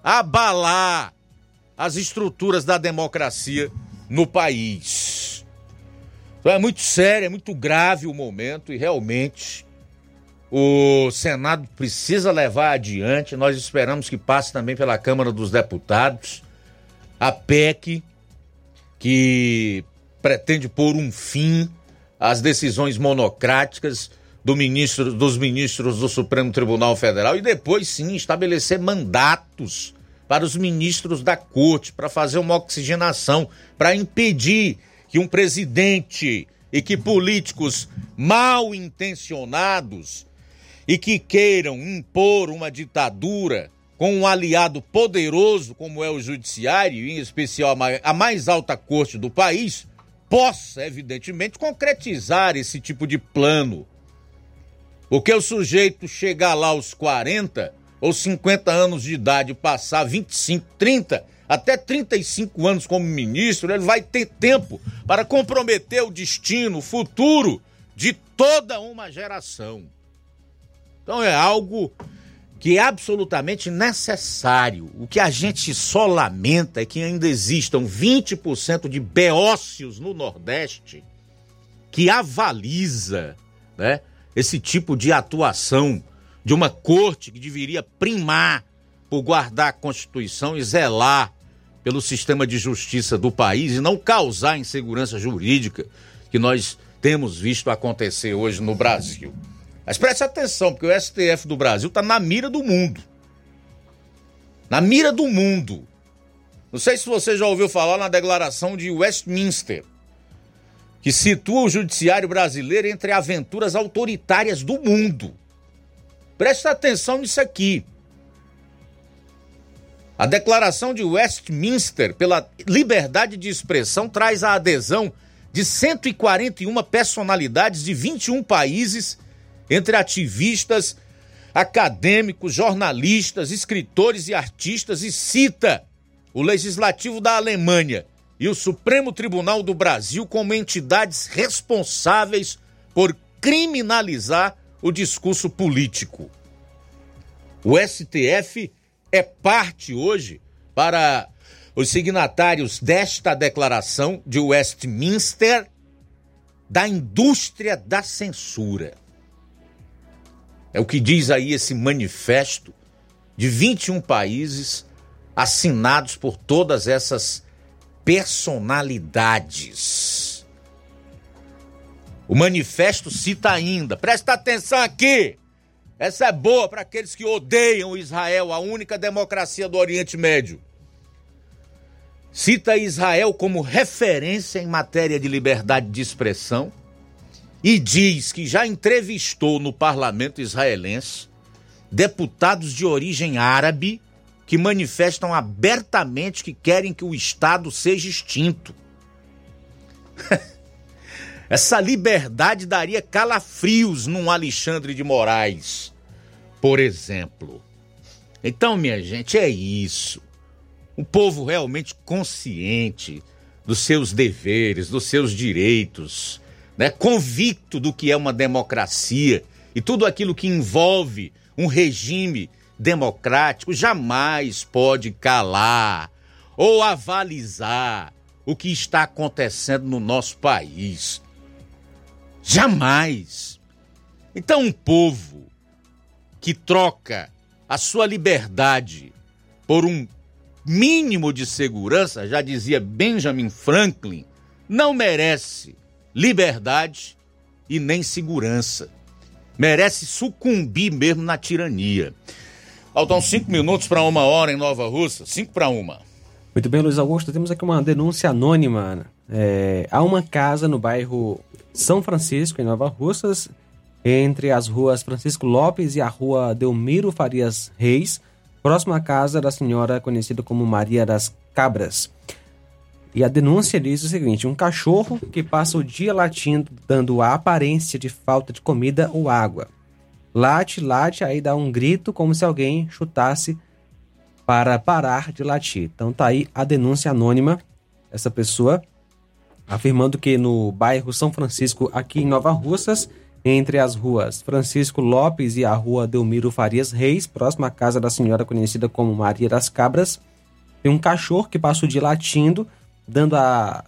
abalar as estruturas da democracia no país. Então é muito sério, é muito grave o momento e realmente o Senado precisa levar adiante. Nós esperamos que passe também pela Câmara dos Deputados a PEC que pretende pôr um fim às decisões monocráticas do ministro, dos ministros do Supremo Tribunal Federal e depois sim estabelecer mandatos para os ministros da corte, para fazer uma oxigenação, para impedir que um presidente e que políticos mal intencionados e que queiram impor uma ditadura com um aliado poderoso como é o judiciário, em especial a mais alta corte do país, possa, evidentemente, concretizar esse tipo de plano. Porque o sujeito chegar lá aos 40 ou 50 anos de idade, passar 25, 30, até 35 anos como ministro, ele vai ter tempo para comprometer o destino, o futuro de toda uma geração. Então é algo que é absolutamente necessário. O que a gente só lamenta é que ainda existam 20% de beócios no Nordeste que avaliza né, esse tipo de atuação de uma corte que deveria primar por guardar a Constituição e zelar pelo sistema de justiça do país e não causar insegurança jurídica que nós temos visto acontecer hoje no Brasil. Mas preste atenção, porque o STF do Brasil está na mira do mundo. Na mira do mundo. Não sei se você já ouviu falar na declaração de Westminster, que situa o judiciário brasileiro entre aventuras autoritárias do mundo. Preste atenção nisso aqui. A declaração de Westminster pela liberdade de expressão traz a adesão de 141 personalidades de 21 países, entre ativistas, acadêmicos, jornalistas, escritores e artistas, e cita o Legislativo da Alemanha e o Supremo Tribunal do Brasil como entidades responsáveis por criminalizar o discurso político. O STF é parte hoje para os signatários desta declaração de Westminster da indústria da censura. É o que diz aí esse manifesto de 21 países assinados por todas essas personalidades. O manifesto cita ainda, presta atenção aqui. Essa é boa para aqueles que odeiam Israel, a única democracia do Oriente Médio. Cita Israel como referência em matéria de liberdade de expressão e diz que já entrevistou no parlamento israelense deputados de origem árabe que manifestam abertamente que querem que o Estado seja extinto. Essa liberdade daria calafrios num Alexandre de Moraes, por exemplo. Então, minha gente, é isso. Um povo realmente consciente dos seus deveres, dos seus direitos, né? convicto do que é uma democracia e tudo aquilo que envolve um regime democrático jamais pode calar ou avalizar o que está acontecendo no nosso país. Jamais. Então, um povo que troca a sua liberdade por um mínimo de segurança, já dizia Benjamin Franklin, não merece liberdade e nem segurança. Merece sucumbir mesmo na tirania. Faltam cinco minutos para uma hora em Nova Russa. Cinco para uma. Muito bem, Luiz Augusto. Temos aqui uma denúncia anônima. É, há uma casa no bairro São Francisco, em Nova Russas, entre as ruas Francisco Lopes e a rua Delmiro Farias Reis, próxima à casa da senhora conhecida como Maria das Cabras. E a denúncia diz o seguinte: um cachorro que passa o dia latindo, dando a aparência de falta de comida ou água. Late, late, aí dá um grito como se alguém chutasse para parar de latir. Então tá aí a denúncia anônima, essa pessoa afirmando que no bairro São Francisco, aqui em Nova Russas, entre as ruas Francisco Lopes e a rua Delmiro Farias Reis, próxima à casa da senhora conhecida como Maria das Cabras, tem um cachorro que passa o dia latindo, dando a,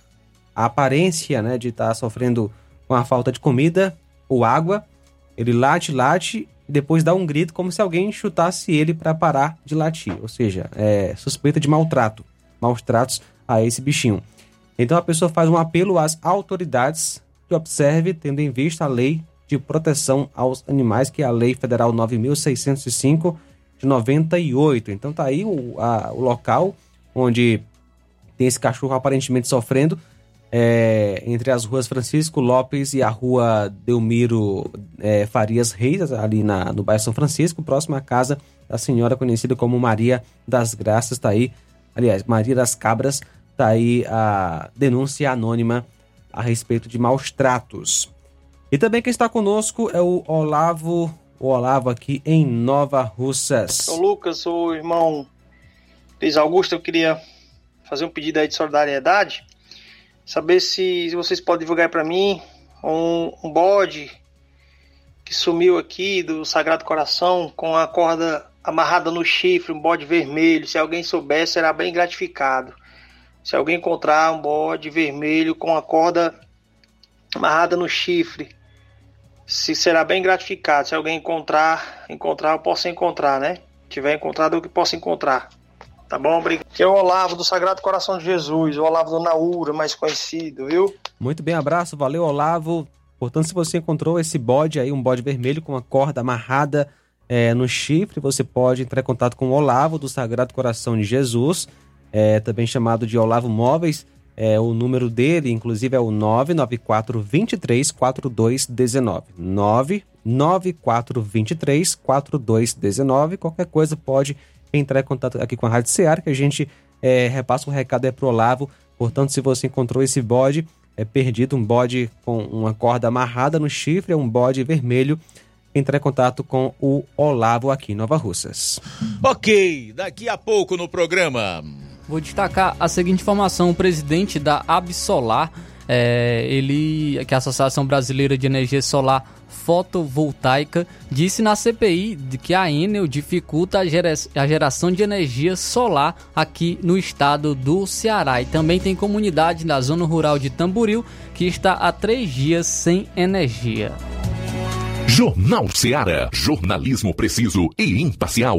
a aparência né, de estar tá sofrendo com a falta de comida ou água. Ele late, late e depois dá um grito como se alguém chutasse ele para parar de latir. Ou seja, é suspeita de maltrato, maus tratos a esse bichinho. Então a pessoa faz um apelo às autoridades que observe, tendo em vista a lei de proteção aos animais, que é a Lei Federal 9605 de 98. Então tá aí o, a, o local onde tem esse cachorro aparentemente sofrendo é, entre as ruas Francisco Lopes e a rua Delmiro é, Farias Reis, ali na, no bairro São Francisco, próximo à casa da senhora conhecida como Maria das Graças, tá aí, aliás, Maria das Cabras, tá aí a denúncia anônima a respeito de maus tratos. E também quem está conosco é o Olavo, o Olavo aqui em Nova Russas. Sou Lucas, o irmão Luiz Augusto, eu queria fazer um pedido aí de solidariedade, saber se vocês podem divulgar para mim um, um bode que sumiu aqui do Sagrado Coração com a corda amarrada no chifre, um bode vermelho. Se alguém souber, será bem gratificado. Se alguém encontrar um bode vermelho com a corda amarrada no chifre, se será bem gratificado. Se alguém encontrar, encontrar, eu posso encontrar, né? Tiver encontrado, eu que posso encontrar. Tá bom? Obrigado. Que é o Olavo do Sagrado Coração de Jesus, o Olavo do Naura, mais conhecido, viu? Muito bem, abraço, valeu, Olavo. Portanto, se você encontrou esse bode aí, um bode vermelho com uma corda amarrada é, no chifre, você pode entrar em contato com o Olavo do Sagrado Coração de Jesus, é, também chamado de Olavo Móveis. É, o número dele, inclusive, é o 994 23 4219. 9423 4219. Qualquer coisa pode entrar em contato aqui com a Rádio Seara, que a gente é, repassa o recado é pro Olavo. Portanto, se você encontrou esse bode é perdido, um bode com uma corda amarrada no chifre, é um bode vermelho, entrar em contato com o Olavo aqui em Nova Russas. Ok, daqui a pouco no programa. Vou destacar a seguinte informação: o presidente da Absolar, é, ele, que é a Associação Brasileira de Energia Solar Fotovoltaica, disse na CPI que a Enel dificulta a, gera, a geração de energia solar aqui no estado do Ceará. E também tem comunidade na zona rural de Tamboril que está há três dias sem energia. Jornal Seara. Jornalismo preciso e imparcial.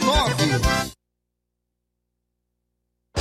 36720179.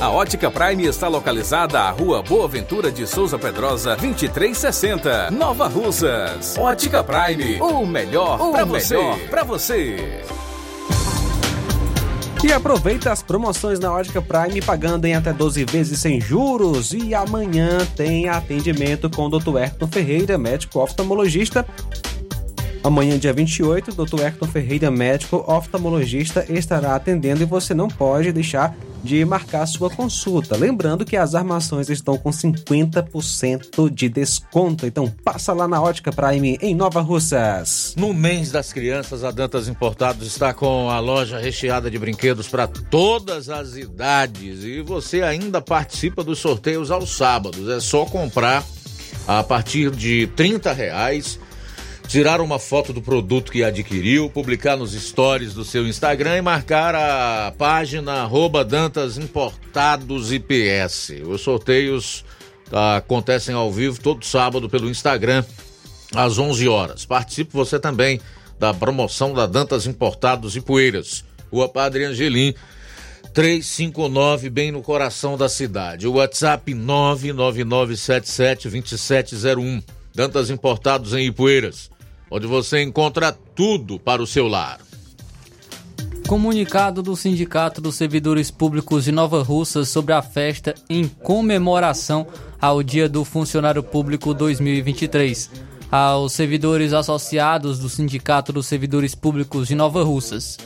A Ótica Prime está localizada à Rua Boa Ventura de Souza Pedrosa, 2360, Nova Russas. Ótica Prime, o melhor para você. Pra você. E aproveita as promoções na Ótica Prime pagando em até 12 vezes sem juros. E amanhã tem atendimento com o Dr. Ayrton Ferreira, médico oftalmologista. Amanhã, dia 28, o Dr. Hector Ferreira, médico oftalmologista, estará atendendo e você não pode deixar de marcar sua consulta. Lembrando que as armações estão com 50% de desconto. Então passa lá na Ótica Prime em Nova Russas. No mês das crianças, a Dantas Importados está com a loja recheada de brinquedos para todas as idades e você ainda participa dos sorteios aos sábados. É só comprar a partir de 30 reais tirar uma foto do produto que adquiriu, publicar nos stories do seu Instagram e marcar a página arroba Dantas Importados IPS. Os sorteios tá, acontecem ao vivo todo sábado pelo Instagram às 11 horas. Participe você também da promoção da Dantas Importados e Poeiras. Rua Padre Angelim, 359, bem no coração da cidade. O WhatsApp 999772701. Dantas Importados em Ipueiras onde você encontra tudo para o seu lar. Comunicado do Sindicato dos Servidores Públicos de Nova Russa sobre a festa em comemoração ao Dia do Funcionário Público 2023. Aos servidores associados do Sindicato dos Servidores Públicos de Nova Russas.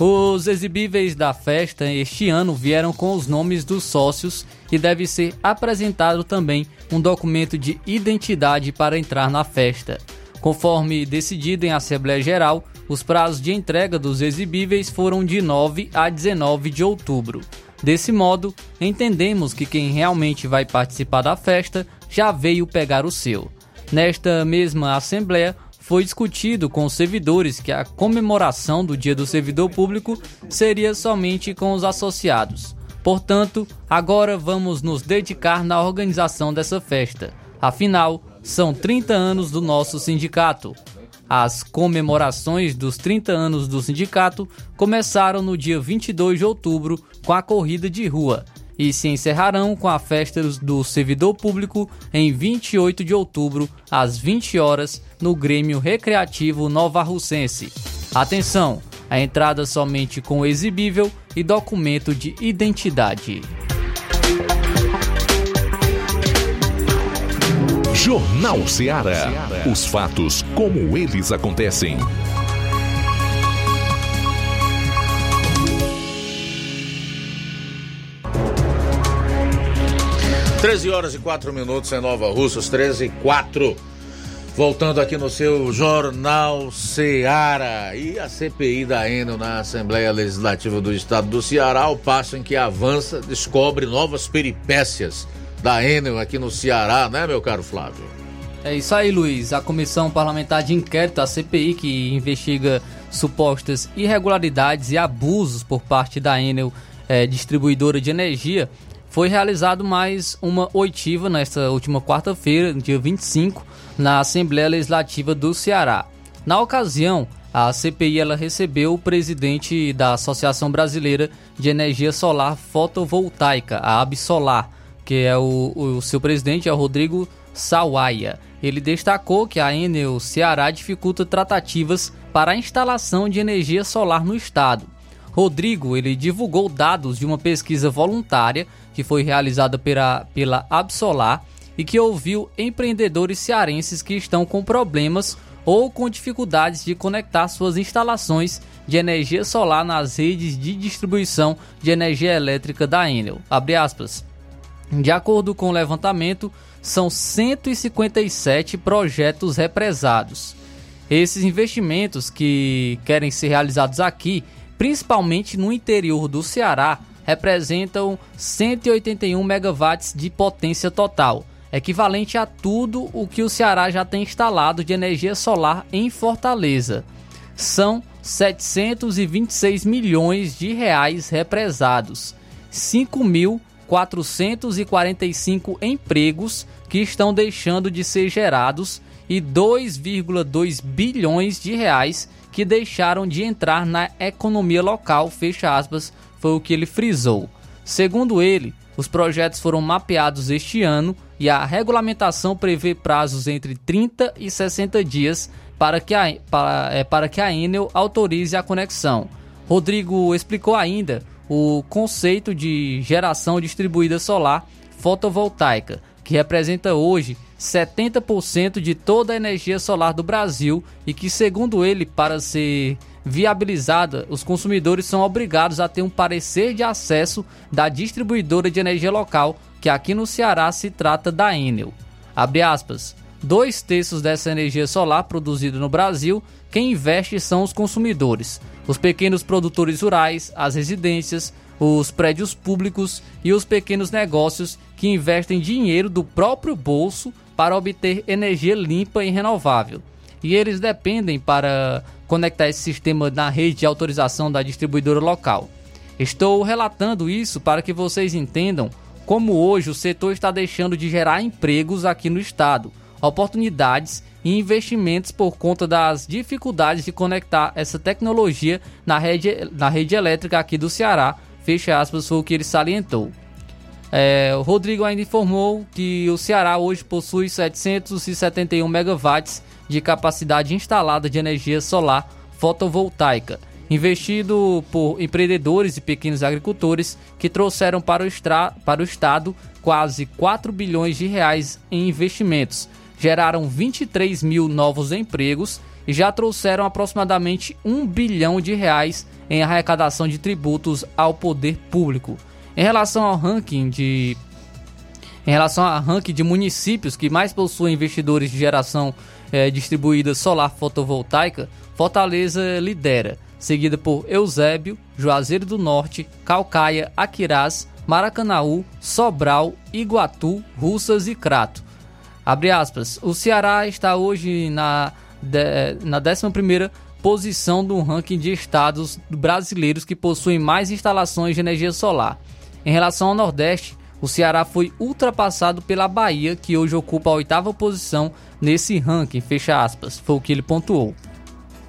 Os exibíveis da festa este ano vieram com os nomes dos sócios e deve ser apresentado também um documento de identidade para entrar na festa. Conforme decidido em Assembleia Geral, os prazos de entrega dos exibíveis foram de 9 a 19 de outubro. Desse modo, entendemos que quem realmente vai participar da festa já veio pegar o seu. Nesta mesma Assembleia, foi discutido com os servidores que a comemoração do Dia do Servidor Público seria somente com os associados. Portanto, agora vamos nos dedicar na organização dessa festa. Afinal, são 30 anos do nosso sindicato. As comemorações dos 30 anos do sindicato começaram no dia 22 de outubro com a corrida de rua e se encerrarão com a festa do servidor público em 28 de outubro, às 20 horas, no Grêmio Recreativo Nova Russense. Atenção! A entrada somente com exibível e documento de identidade. Jornal Ceará. Os fatos como eles acontecem. Treze horas e quatro minutos em Nova Russas, 13 e 4. Voltando aqui no seu Jornal Ceará e a CPI da Enel na Assembleia Legislativa do Estado do Ceará, ao passo em que avança, descobre novas peripécias da Enel aqui no Ceará, né, meu caro Flávio? É isso aí, Luiz. A Comissão Parlamentar de Inquérito, a CPI, que investiga supostas irregularidades e abusos por parte da Enel, é, distribuidora de energia, foi realizado mais uma oitiva nesta última quarta-feira, dia 25, na Assembleia Legislativa do Ceará. Na ocasião, a CPI ela recebeu o presidente da Associação Brasileira de Energia Solar Fotovoltaica, a Absolar, que é o, o seu presidente, é o Rodrigo Sawaia. Ele destacou que a Enel Ceará dificulta tratativas para a instalação de energia solar no estado. Rodrigo ele divulgou dados de uma pesquisa voluntária que foi realizada pela, pela Absolar e que ouviu empreendedores cearenses que estão com problemas ou com dificuldades de conectar suas instalações de energia solar nas redes de distribuição de energia elétrica da Enel. Abre aspas. De acordo com o levantamento, são 157 projetos represados. Esses investimentos que querem ser realizados aqui, principalmente no interior do Ceará, representam 181 megawatts de potência total, equivalente a tudo o que o Ceará já tem instalado de energia solar em Fortaleza. São 726 milhões de reais represados, 5 mil 445 empregos que estão deixando de ser gerados e 2,2 bilhões de reais que deixaram de entrar na economia local, fecha aspas, foi o que ele frisou. Segundo ele, os projetos foram mapeados este ano e a regulamentação prevê prazos entre 30 e 60 dias para que a, para, é, para que a Enel autorize a conexão. Rodrigo explicou ainda o conceito de geração distribuída solar fotovoltaica, que representa hoje 70% de toda a energia solar do Brasil e que, segundo ele, para ser viabilizada, os consumidores são obrigados a ter um parecer de acesso da distribuidora de energia local, que aqui no Ceará se trata da Enel. Abre aspas. Dois terços dessa energia solar produzida no Brasil, quem investe são os consumidores, os pequenos produtores rurais, as residências, os prédios públicos e os pequenos negócios que investem dinheiro do próprio bolso para obter energia limpa e renovável. E eles dependem para conectar esse sistema na rede de autorização da distribuidora local. Estou relatando isso para que vocês entendam como hoje o setor está deixando de gerar empregos aqui no estado, oportunidades e investimentos por conta das dificuldades de conectar essa tecnologia na rede, na rede elétrica aqui do Ceará. Fecha aspas, foi o que ele salientou. É, o Rodrigo ainda informou que o Ceará hoje possui 771 megawatts de capacidade instalada de energia solar fotovoltaica, investido por empreendedores e pequenos agricultores que trouxeram para o, extra, para o estado quase 4 bilhões de reais em investimentos, geraram 23 mil novos empregos e já trouxeram aproximadamente 1 bilhão de reais em arrecadação de tributos ao poder público. Em relação ao ranking de em relação ao ranking de municípios que mais possuem investidores de geração é, distribuída solar fotovoltaica, Fortaleza lidera, seguida por Eusébio, Juazeiro do Norte, Calcaia, Aquirás, Maracanaú, Sobral, Iguatu, Russas e Crato. Abre aspas. O Ceará está hoje na, de, na 11 posição do ranking de estados brasileiros que possuem mais instalações de energia solar. Em relação ao Nordeste, o Ceará foi ultrapassado pela Bahia, que hoje ocupa a oitava posição nesse ranking, fecha aspas, foi o que ele pontuou.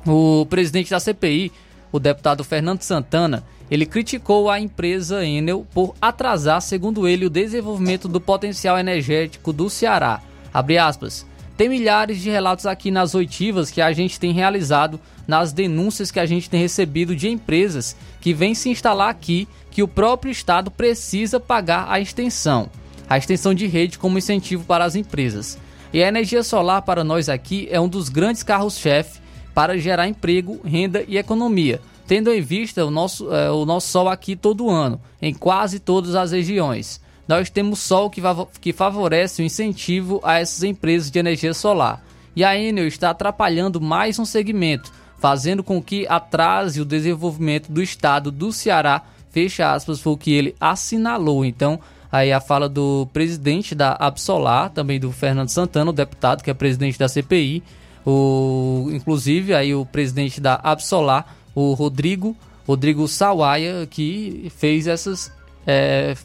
O presidente da CPI, o deputado Fernando Santana, ele criticou a empresa Enel por atrasar, segundo ele, o desenvolvimento do potencial energético do Ceará. Abre aspas. Tem milhares de relatos aqui nas oitivas que a gente tem realizado, nas denúncias que a gente tem recebido de empresas que vêm se instalar aqui que o próprio Estado precisa pagar a extensão, a extensão de rede como incentivo para as empresas. E a energia solar para nós aqui é um dos grandes carros-chefe para gerar emprego, renda e economia, tendo em vista o nosso, é, o nosso sol aqui todo ano, em quase todas as regiões. Nós temos sol que, favorece o incentivo a essas empresas de energia solar. E a Enel está atrapalhando mais um segmento, fazendo com que atrase o desenvolvimento do estado do Ceará fecha aspas, foi o que ele assinalou. Então, aí a fala do presidente da Absolar, também do Fernando Santana, o deputado que é presidente da CPI, o, inclusive aí o presidente da Absolar, o Rodrigo, Rodrigo Sawaia, que fez essas, é,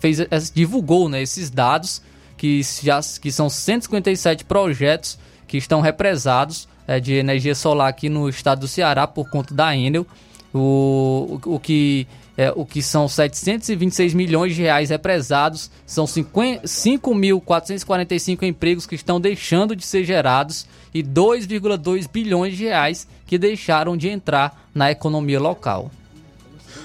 fez, divulgou né, esses dados, que, já, que são 157 projetos que estão represados é, de energia solar aqui no estado do Ceará por conta da Enel. O, o, o que é, o que são 726 milhões de reais represados, são 5.445 empregos que estão deixando de ser gerados e 2,2 bilhões de reais que deixaram de entrar na economia local.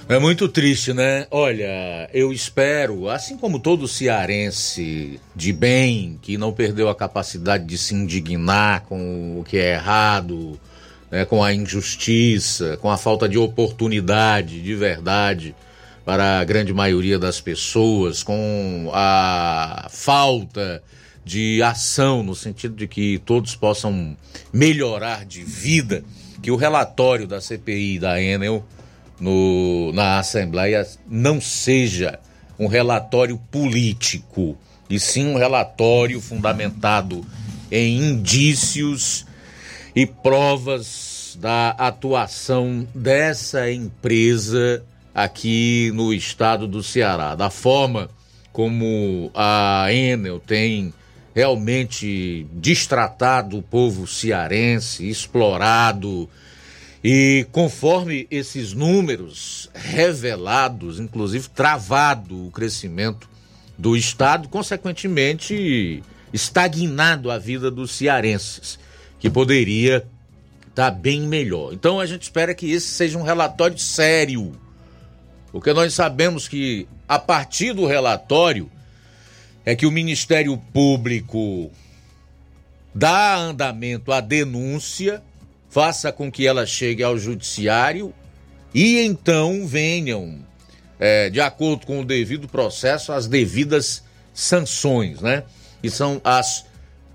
É muito triste, né? Olha, eu espero, assim como todo cearense de bem, que não perdeu a capacidade de se indignar com o que é errado, né, com a injustiça, com a falta de oportunidade de verdade para a grande maioria das pessoas, com a falta de ação no sentido de que todos possam melhorar de vida, que o relatório da CPI da Enel no, na Assembleia não seja um relatório político, e sim um relatório fundamentado em indícios e provas da atuação dessa empresa aqui no estado do Ceará, da forma como a Enel tem realmente destratado o povo cearense, explorado e conforme esses números revelados, inclusive travado o crescimento do estado, consequentemente estagnado a vida dos cearenses que poderia estar tá bem melhor. Então a gente espera que esse seja um relatório sério, porque nós sabemos que a partir do relatório é que o Ministério Público dá andamento à denúncia, faça com que ela chegue ao judiciário e então venham, é, de acordo com o devido processo, as devidas sanções, né? Que são as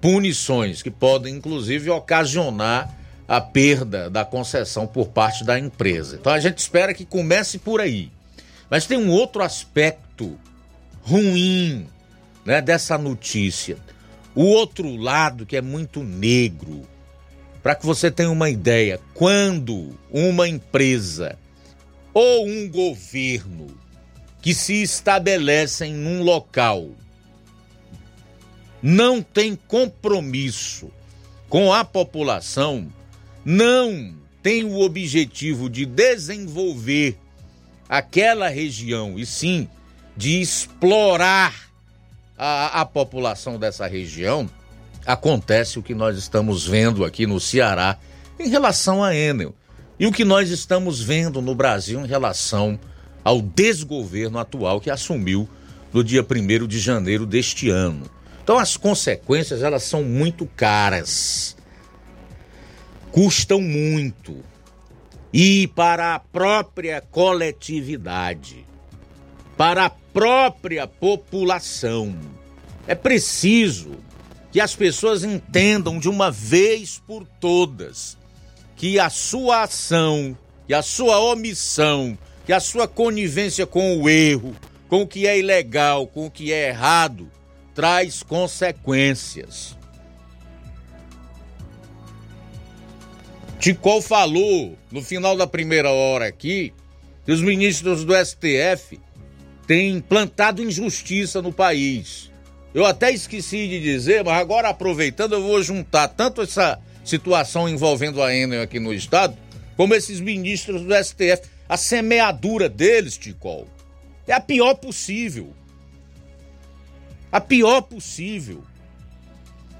punições que podem, inclusive, ocasionar a perda da concessão por parte da empresa. Então a gente espera que comece por aí. Mas tem um outro aspecto ruim né, dessa notícia. O outro lado que é muito negro. Para que você tenha uma ideia, quando uma empresa ou um governo que se estabelece em um local não tem compromisso com a população, não tem o objetivo de desenvolver aquela região e sim de explorar a, a população dessa região, acontece o que nós estamos vendo aqui no Ceará em relação a Enel e o que nós estamos vendo no Brasil em relação ao desgoverno atual que assumiu no dia 1 de janeiro deste ano. Então as consequências elas são muito caras. Custam muito. E para a própria coletividade, para a própria população, é preciso que as pessoas entendam de uma vez por todas que a sua ação, que a sua omissão, que a sua conivência com o erro, com o que é ilegal, com o que é errado, traz consequências. Ticol falou no final da primeira hora aqui que os ministros do STF têm plantado injustiça no país. Eu até esqueci de dizer, mas agora aproveitando, eu vou juntar tanto essa situação envolvendo a Enel aqui no estado, como esses ministros do STF. A semeadura deles, Ticol, é a pior possível a pior possível.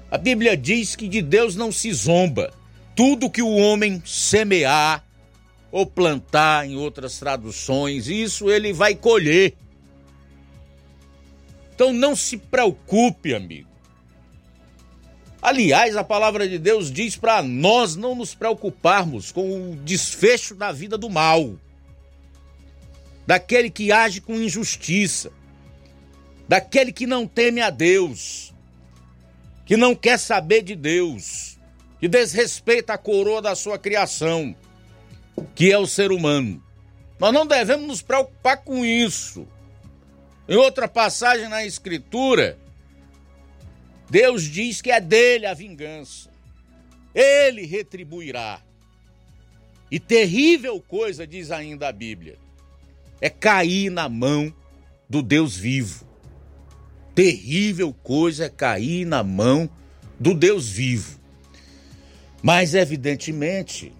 A Bíblia diz que de Deus não se zomba. Tudo que o homem semear ou plantar, em outras traduções, isso ele vai colher. Então não se preocupe, amigo. Aliás, a palavra de Deus diz para nós não nos preocuparmos com o desfecho da vida do mal, daquele que age com injustiça daquele que não teme a Deus, que não quer saber de Deus, que desrespeita a coroa da sua criação, que é o ser humano. Nós não devemos nos preocupar com isso. Em outra passagem na Escritura, Deus diz que é dele a vingança. Ele retribuirá. E terrível coisa, diz ainda a Bíblia, é cair na mão do Deus vivo. Terrível coisa é cair na mão do Deus vivo. Mas, evidentemente,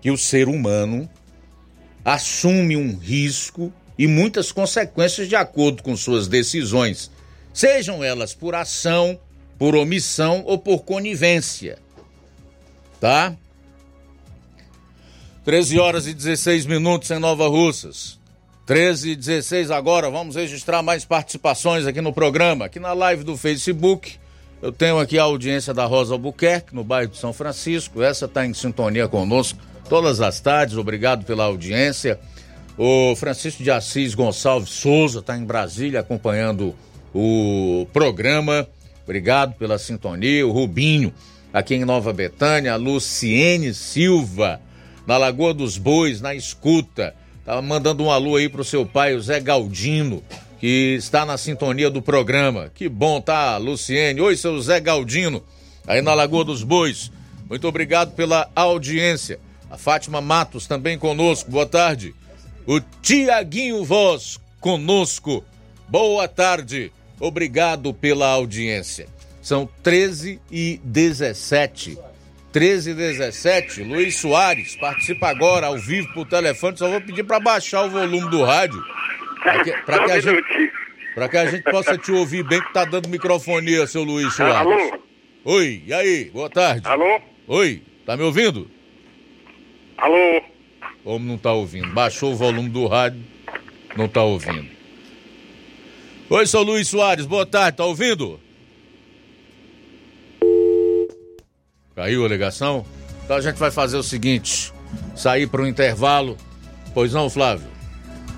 que o ser humano assume um risco e muitas consequências de acordo com suas decisões, sejam elas por ação, por omissão ou por conivência. Tá? 13 horas e 16 minutos em Nova Russas. 13 e 16 agora, vamos registrar mais participações aqui no programa. Aqui na live do Facebook, eu tenho aqui a audiência da Rosa Albuquerque, no bairro de São Francisco. Essa está em sintonia conosco todas as tardes. Obrigado pela audiência. O Francisco de Assis Gonçalves Souza está em Brasília acompanhando o programa. Obrigado pela sintonia. O Rubinho, aqui em Nova Betânia. A Luciene Silva, na Lagoa dos Bois, na escuta. Tava mandando um alô aí pro seu pai, o Zé Galdino, que está na sintonia do programa. Que bom, tá, Luciene? Oi, seu Zé Galdino, aí na Lagoa dos Bois. Muito obrigado pela audiência. A Fátima Matos também conosco. Boa tarde. O Tiaguinho Voz conosco. Boa tarde. Obrigado pela audiência. São 13 e 17. 1317, Luiz Soares, participa agora ao vivo por telefone. Só vou pedir para baixar o volume do rádio. Para que, pra que, a gente, que a gente possa te ouvir bem, que tá dando microfonia, seu Luiz Soares. Alô? Oi, e aí? Boa tarde. Alô? Oi, tá me ouvindo? Alô? Como não tá ouvindo? Baixou o volume do rádio, não tá ouvindo. Oi, seu Luiz Soares, boa tarde, tá ouvindo? Caiu a ligação? Então a gente vai fazer o seguinte: sair para o intervalo. Pois não, Flávio?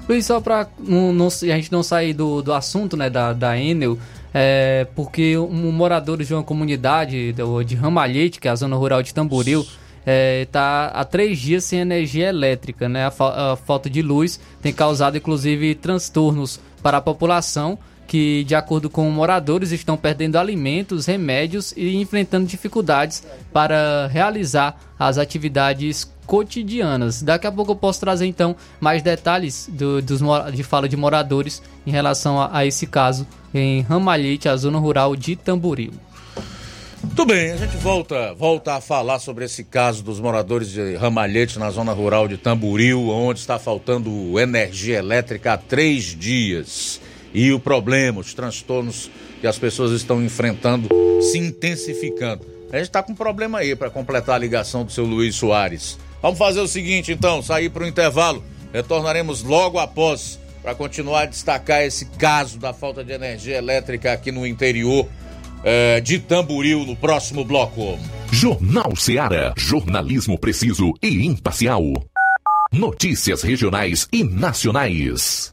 Luiz, só para a gente não sair do, do assunto né, da, da Enel, é, porque um morador de uma comunidade de, de Ramalhete, que é a zona rural de Tamboril, está há três dias sem energia elétrica. Né? A, fa a falta de luz tem causado, inclusive, transtornos para a população que, de acordo com moradores, estão perdendo alimentos, remédios e enfrentando dificuldades para realizar as atividades cotidianas. Daqui a pouco eu posso trazer então mais detalhes do, dos, de fala de moradores em relação a, a esse caso em Ramalhete, a zona rural de Tamboril. Tudo bem, a gente volta, volta a falar sobre esse caso dos moradores de Ramalhete na zona rural de Tamboril, onde está faltando energia elétrica há três dias e o problema, os transtornos que as pessoas estão enfrentando se intensificando. A gente está com um problema aí para completar a ligação do seu Luiz Soares. Vamos fazer o seguinte então, sair para o intervalo. Retornaremos logo após para continuar a destacar esse caso da falta de energia elétrica aqui no interior é, de Tamboril no próximo bloco. Jornal Seara. Jornalismo preciso e imparcial. Notícias regionais e nacionais.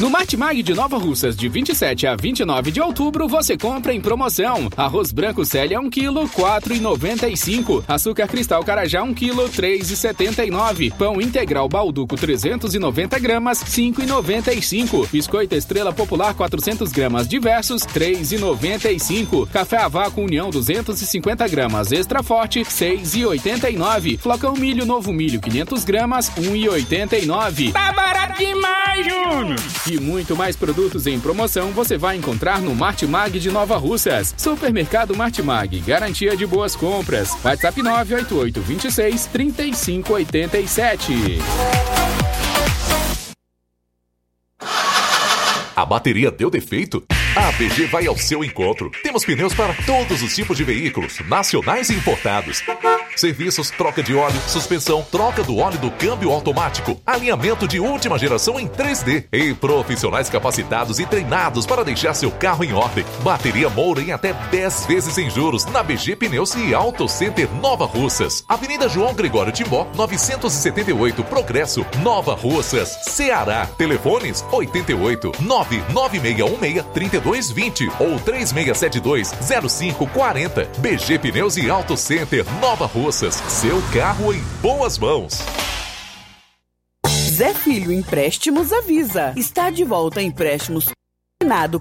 No Martimag de Nova Russas, de 27 a 29 de outubro, você compra em promoção. Arroz branco Célia 1 kg, 4,95. Açúcar cristal Carajá 1 kg, 3,79. Pão integral Balduco 390 gramas, 5,95. Biscoito Estrela Popular 400 gramas diversos, 3,95. Café a vácuo União 250 gramas extra forte, 6,89. Flocão milho Novo Milho 500 gramas, 1,89. Tá barato demais, Júnior! E muito mais produtos em promoção você vai encontrar no Martimag de Nova Russas. Supermercado Martimag, garantia de boas compras. WhatsApp 988 26 3587. A bateria deu defeito? A APG vai ao seu encontro. Temos pneus para todos os tipos de veículos, nacionais e importados. Serviços, troca de óleo, suspensão, troca do óleo do câmbio automático, alinhamento de última geração em 3D e profissionais capacitados e treinados para deixar seu carro em ordem. Bateria Moura em até 10 vezes sem juros na BG Pneus e Auto Center Nova Russas. Avenida João Gregório Timbó, 978 Progresso, Nova Russas, Ceará. Telefones 88 99616 3220 ou 3672 0540. BG Pneus e Auto Center Nova Russas. Seu carro em boas mãos. Zé Filho Empréstimos avisa. Está de volta empréstimos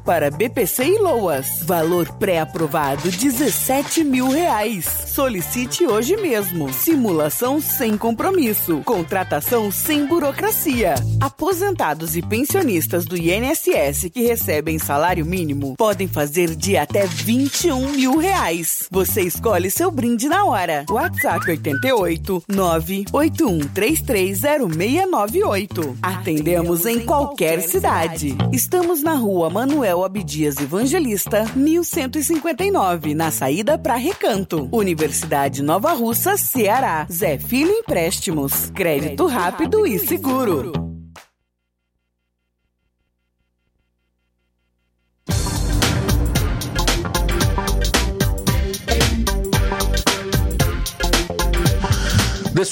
Para BPC e Loas. Valor pré-aprovado 17 mil reais. Solicite hoje mesmo. Simulação sem compromisso. Contratação sem burocracia. Aposentados e pensionistas do INSS que recebem salário mínimo podem fazer de até 21 mil reais. Você escolhe seu brinde na hora. WhatsApp 88 981330698. Atendemos em qualquer cidade. Estamos na rua Manuel Abdias Evangelista, 1159, na saída para Recanto. Universidade Nova Russa, Ceará. Zé Filho Empréstimos. Crédito rápido e seguro.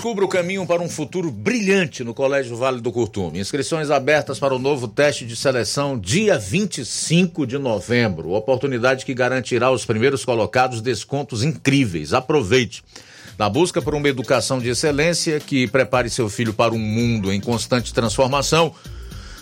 Descubra o caminho para um futuro brilhante no Colégio Vale do Curtume. Inscrições abertas para o novo teste de seleção dia 25 de novembro. Oportunidade que garantirá aos primeiros colocados descontos incríveis. Aproveite. Na busca por uma educação de excelência que prepare seu filho para um mundo em constante transformação,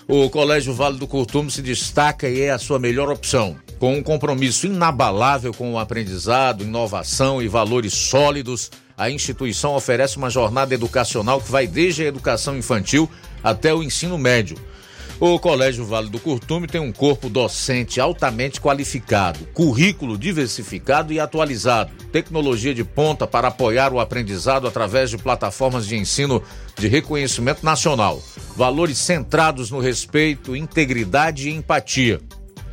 o Colégio Vale do Curtume se destaca e é a sua melhor opção. Com um compromisso inabalável com o aprendizado, inovação e valores sólidos, a instituição oferece uma jornada educacional que vai desde a educação infantil até o ensino médio. O Colégio Vale do Curtume tem um corpo docente altamente qualificado, currículo diversificado e atualizado, tecnologia de ponta para apoiar o aprendizado através de plataformas de ensino de reconhecimento nacional, valores centrados no respeito, integridade e empatia,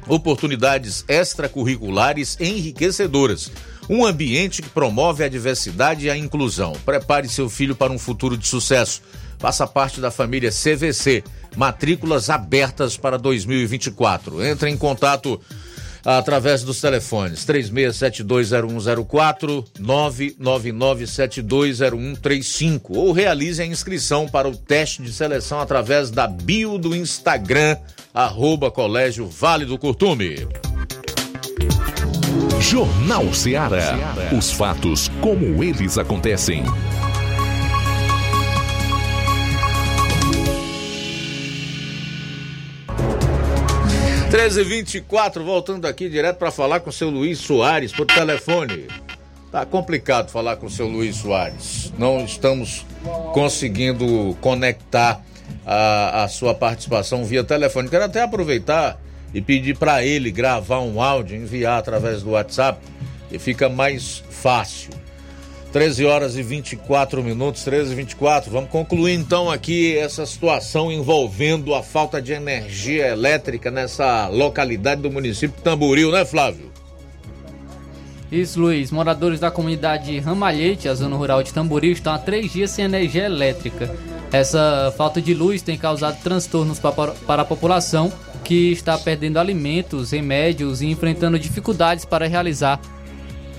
oportunidades extracurriculares enriquecedoras. Um ambiente que promove a diversidade e a inclusão. Prepare seu filho para um futuro de sucesso. Faça parte da família CVC. Matrículas abertas para 2024. Entre em contato através dos telefones 36720104, 999720135 ou realize a inscrição para o teste de seleção através da bio do Instagram, arroba Colégio Vale do Curtume. Jornal Ceará. Os fatos como eles acontecem. Treze vinte e quatro, voltando aqui direto para falar com o seu Luiz Soares por telefone. Tá complicado falar com o seu Luiz Soares. Não estamos conseguindo conectar a, a sua participação via telefone. Quero até aproveitar e pedir para ele gravar um áudio, enviar através do WhatsApp, e fica mais fácil. 13 horas e 24 minutos, 13 e 24. Vamos concluir então aqui essa situação envolvendo a falta de energia elétrica nessa localidade do município de Tamboril, né, Flávio? Isso, Luiz. Moradores da comunidade Ramalhete, a zona rural de Tamboril, estão há três dias sem energia elétrica. Essa falta de luz tem causado transtornos para a população, que está perdendo alimentos, remédios e enfrentando dificuldades para realizar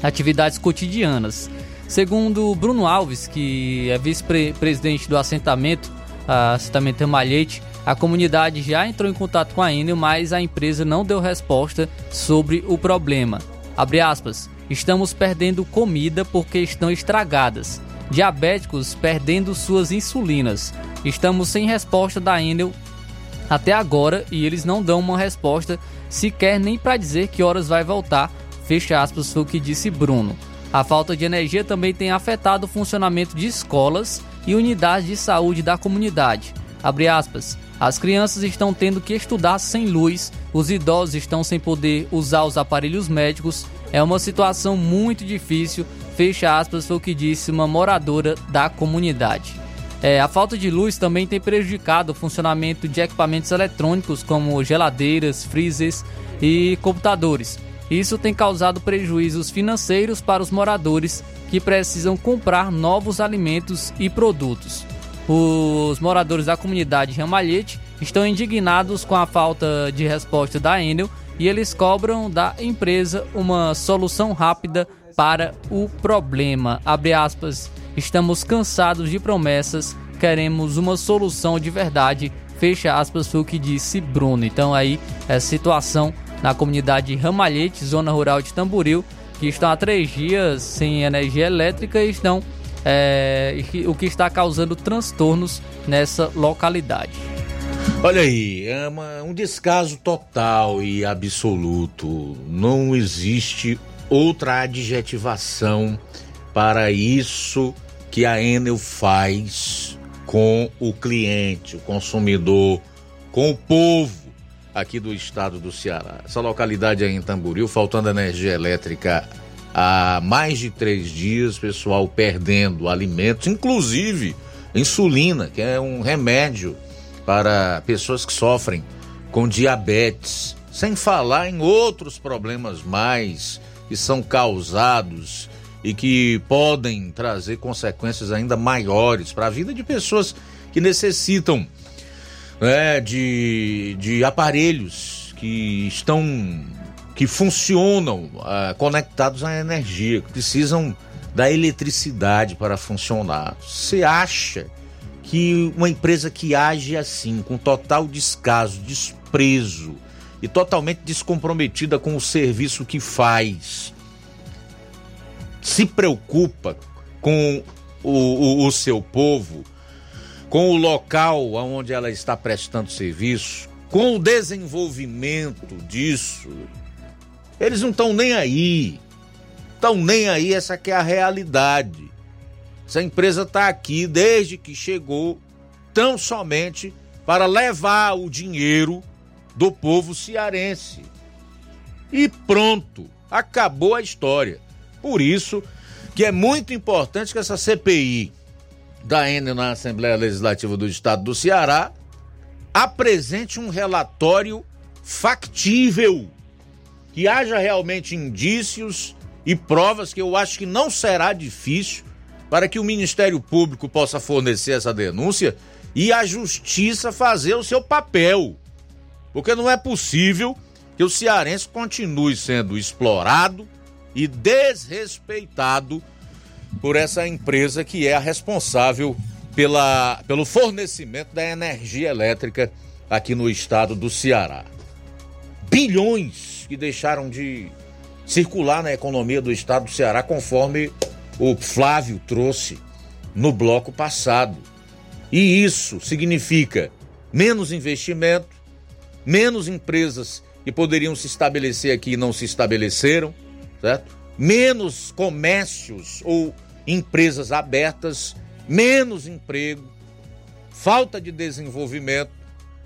atividades cotidianas. Segundo Bruno Alves, que é vice-presidente do assentamento, assentamento Malhete, a comunidade já entrou em contato com a Enel, mas a empresa não deu resposta sobre o problema. Abre aspas, estamos perdendo comida porque estão estragadas. Diabéticos perdendo suas insulinas. Estamos sem resposta da Enel até agora e eles não dão uma resposta sequer nem para dizer que horas vai voltar. Fecha aspas, foi o que disse Bruno. A falta de energia também tem afetado o funcionamento de escolas e unidades de saúde da comunidade. Abre aspas. As crianças estão tendo que estudar sem luz, os idosos estão sem poder usar os aparelhos médicos. É uma situação muito difícil. Fecha aspas, foi o que disse uma moradora da comunidade. É, a falta de luz também tem prejudicado o funcionamento de equipamentos eletrônicos como geladeiras, freezers e computadores. Isso tem causado prejuízos financeiros para os moradores que precisam comprar novos alimentos e produtos. Os moradores da comunidade Ramalhete estão indignados com a falta de resposta da Enel e eles cobram da empresa uma solução rápida para o problema. Abre aspas, estamos cansados de promessas, queremos uma solução de verdade. Fecha aspas, foi o que disse Bruno. Então aí, essa situação na comunidade Ramalhete, zona rural de Tamboril, que estão há três dias sem energia elétrica e estão é, o que está causando transtornos nessa localidade. Olha aí, é uma, um descaso total e absoluto. Não existe outra adjetivação para isso que a Enel faz com o cliente, o consumidor, com o povo aqui do estado do Ceará. Essa localidade aí em Tamboril, faltando energia elétrica há mais de três dias, pessoal perdendo alimentos, inclusive insulina, que é um remédio para pessoas que sofrem com diabetes, sem falar em outros problemas mais que são causados e que podem trazer consequências ainda maiores para a vida de pessoas que necessitam né, de, de aparelhos que estão que funcionam uh, conectados à energia, que precisam da eletricidade para funcionar. Você acha que uma empresa que age assim, com total descaso, desprezo e totalmente descomprometida com o serviço que faz, se preocupa com o, o, o seu povo, com o local onde ela está prestando serviço, com o desenvolvimento disso, eles não estão nem aí. Estão nem aí, essa que é a realidade. Essa empresa está aqui desde que chegou, tão somente para levar o dinheiro do povo cearense. E pronto, acabou a história. Por isso que é muito importante que essa CPI da Enel na Assembleia Legislativa do Estado do Ceará apresente um relatório factível, que haja realmente indícios e provas que eu acho que não será difícil para que o Ministério Público possa fornecer essa denúncia e a justiça fazer o seu papel. Porque não é possível que o cearense continue sendo explorado e desrespeitado por essa empresa que é a responsável pela, pelo fornecimento da energia elétrica aqui no estado do Ceará. Bilhões que deixaram de circular na economia do estado do Ceará, conforme o Flávio trouxe no bloco passado. E isso significa menos investimento, menos empresas que poderiam se estabelecer aqui e não se estabeleceram, certo? Menos comércios ou empresas abertas, menos emprego, falta de desenvolvimento,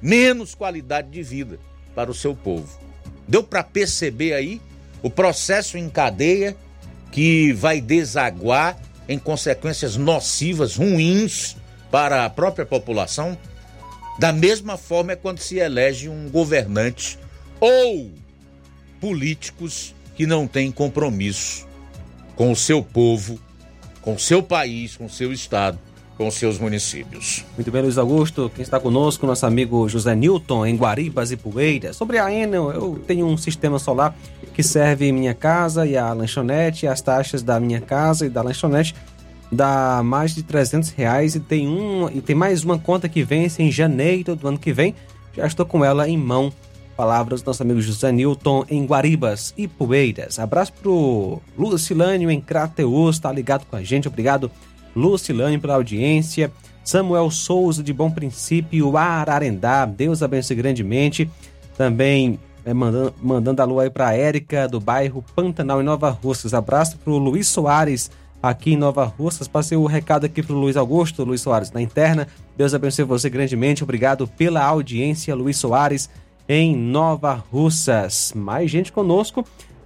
menos qualidade de vida para o seu povo. Deu para perceber aí o processo em cadeia que vai desaguar em consequências nocivas, ruins para a própria população? Da mesma forma é quando se elege um governante ou políticos que não têm compromisso com o seu povo, com o seu país, com o seu estado, com os seus municípios. Muito bem, Luiz Augusto. Quem está conosco, nosso amigo José Newton, em Guaribas e Poeiras. Sobre a Enel, eu tenho um sistema solar que serve minha casa e a lanchonete, as taxas da minha casa e da lanchonete dá mais de 300 reais e tem, um, e tem mais uma conta que vence em janeiro do ano que vem. Já estou com ela em mão. Palavras do nosso amigo José Newton em Guaribas e Poeiras. Abraço pro Lucilânio em Crateus, tá ligado com a gente. Obrigado, Lucilânio, pela audiência. Samuel Souza de Bom Princípio, Ararendá. Deus abençoe grandemente. Também é, mandando, mandando alô aí pra Érica, do bairro Pantanal, em Nova Russas. Abraço pro Luiz Soares aqui em Nova Russas. Passei o recado aqui para o Luiz Augusto, Luiz Soares, na interna. Deus abençoe você grandemente. Obrigado pela audiência, Luiz Soares, em Nova Russas. Mais gente conosco.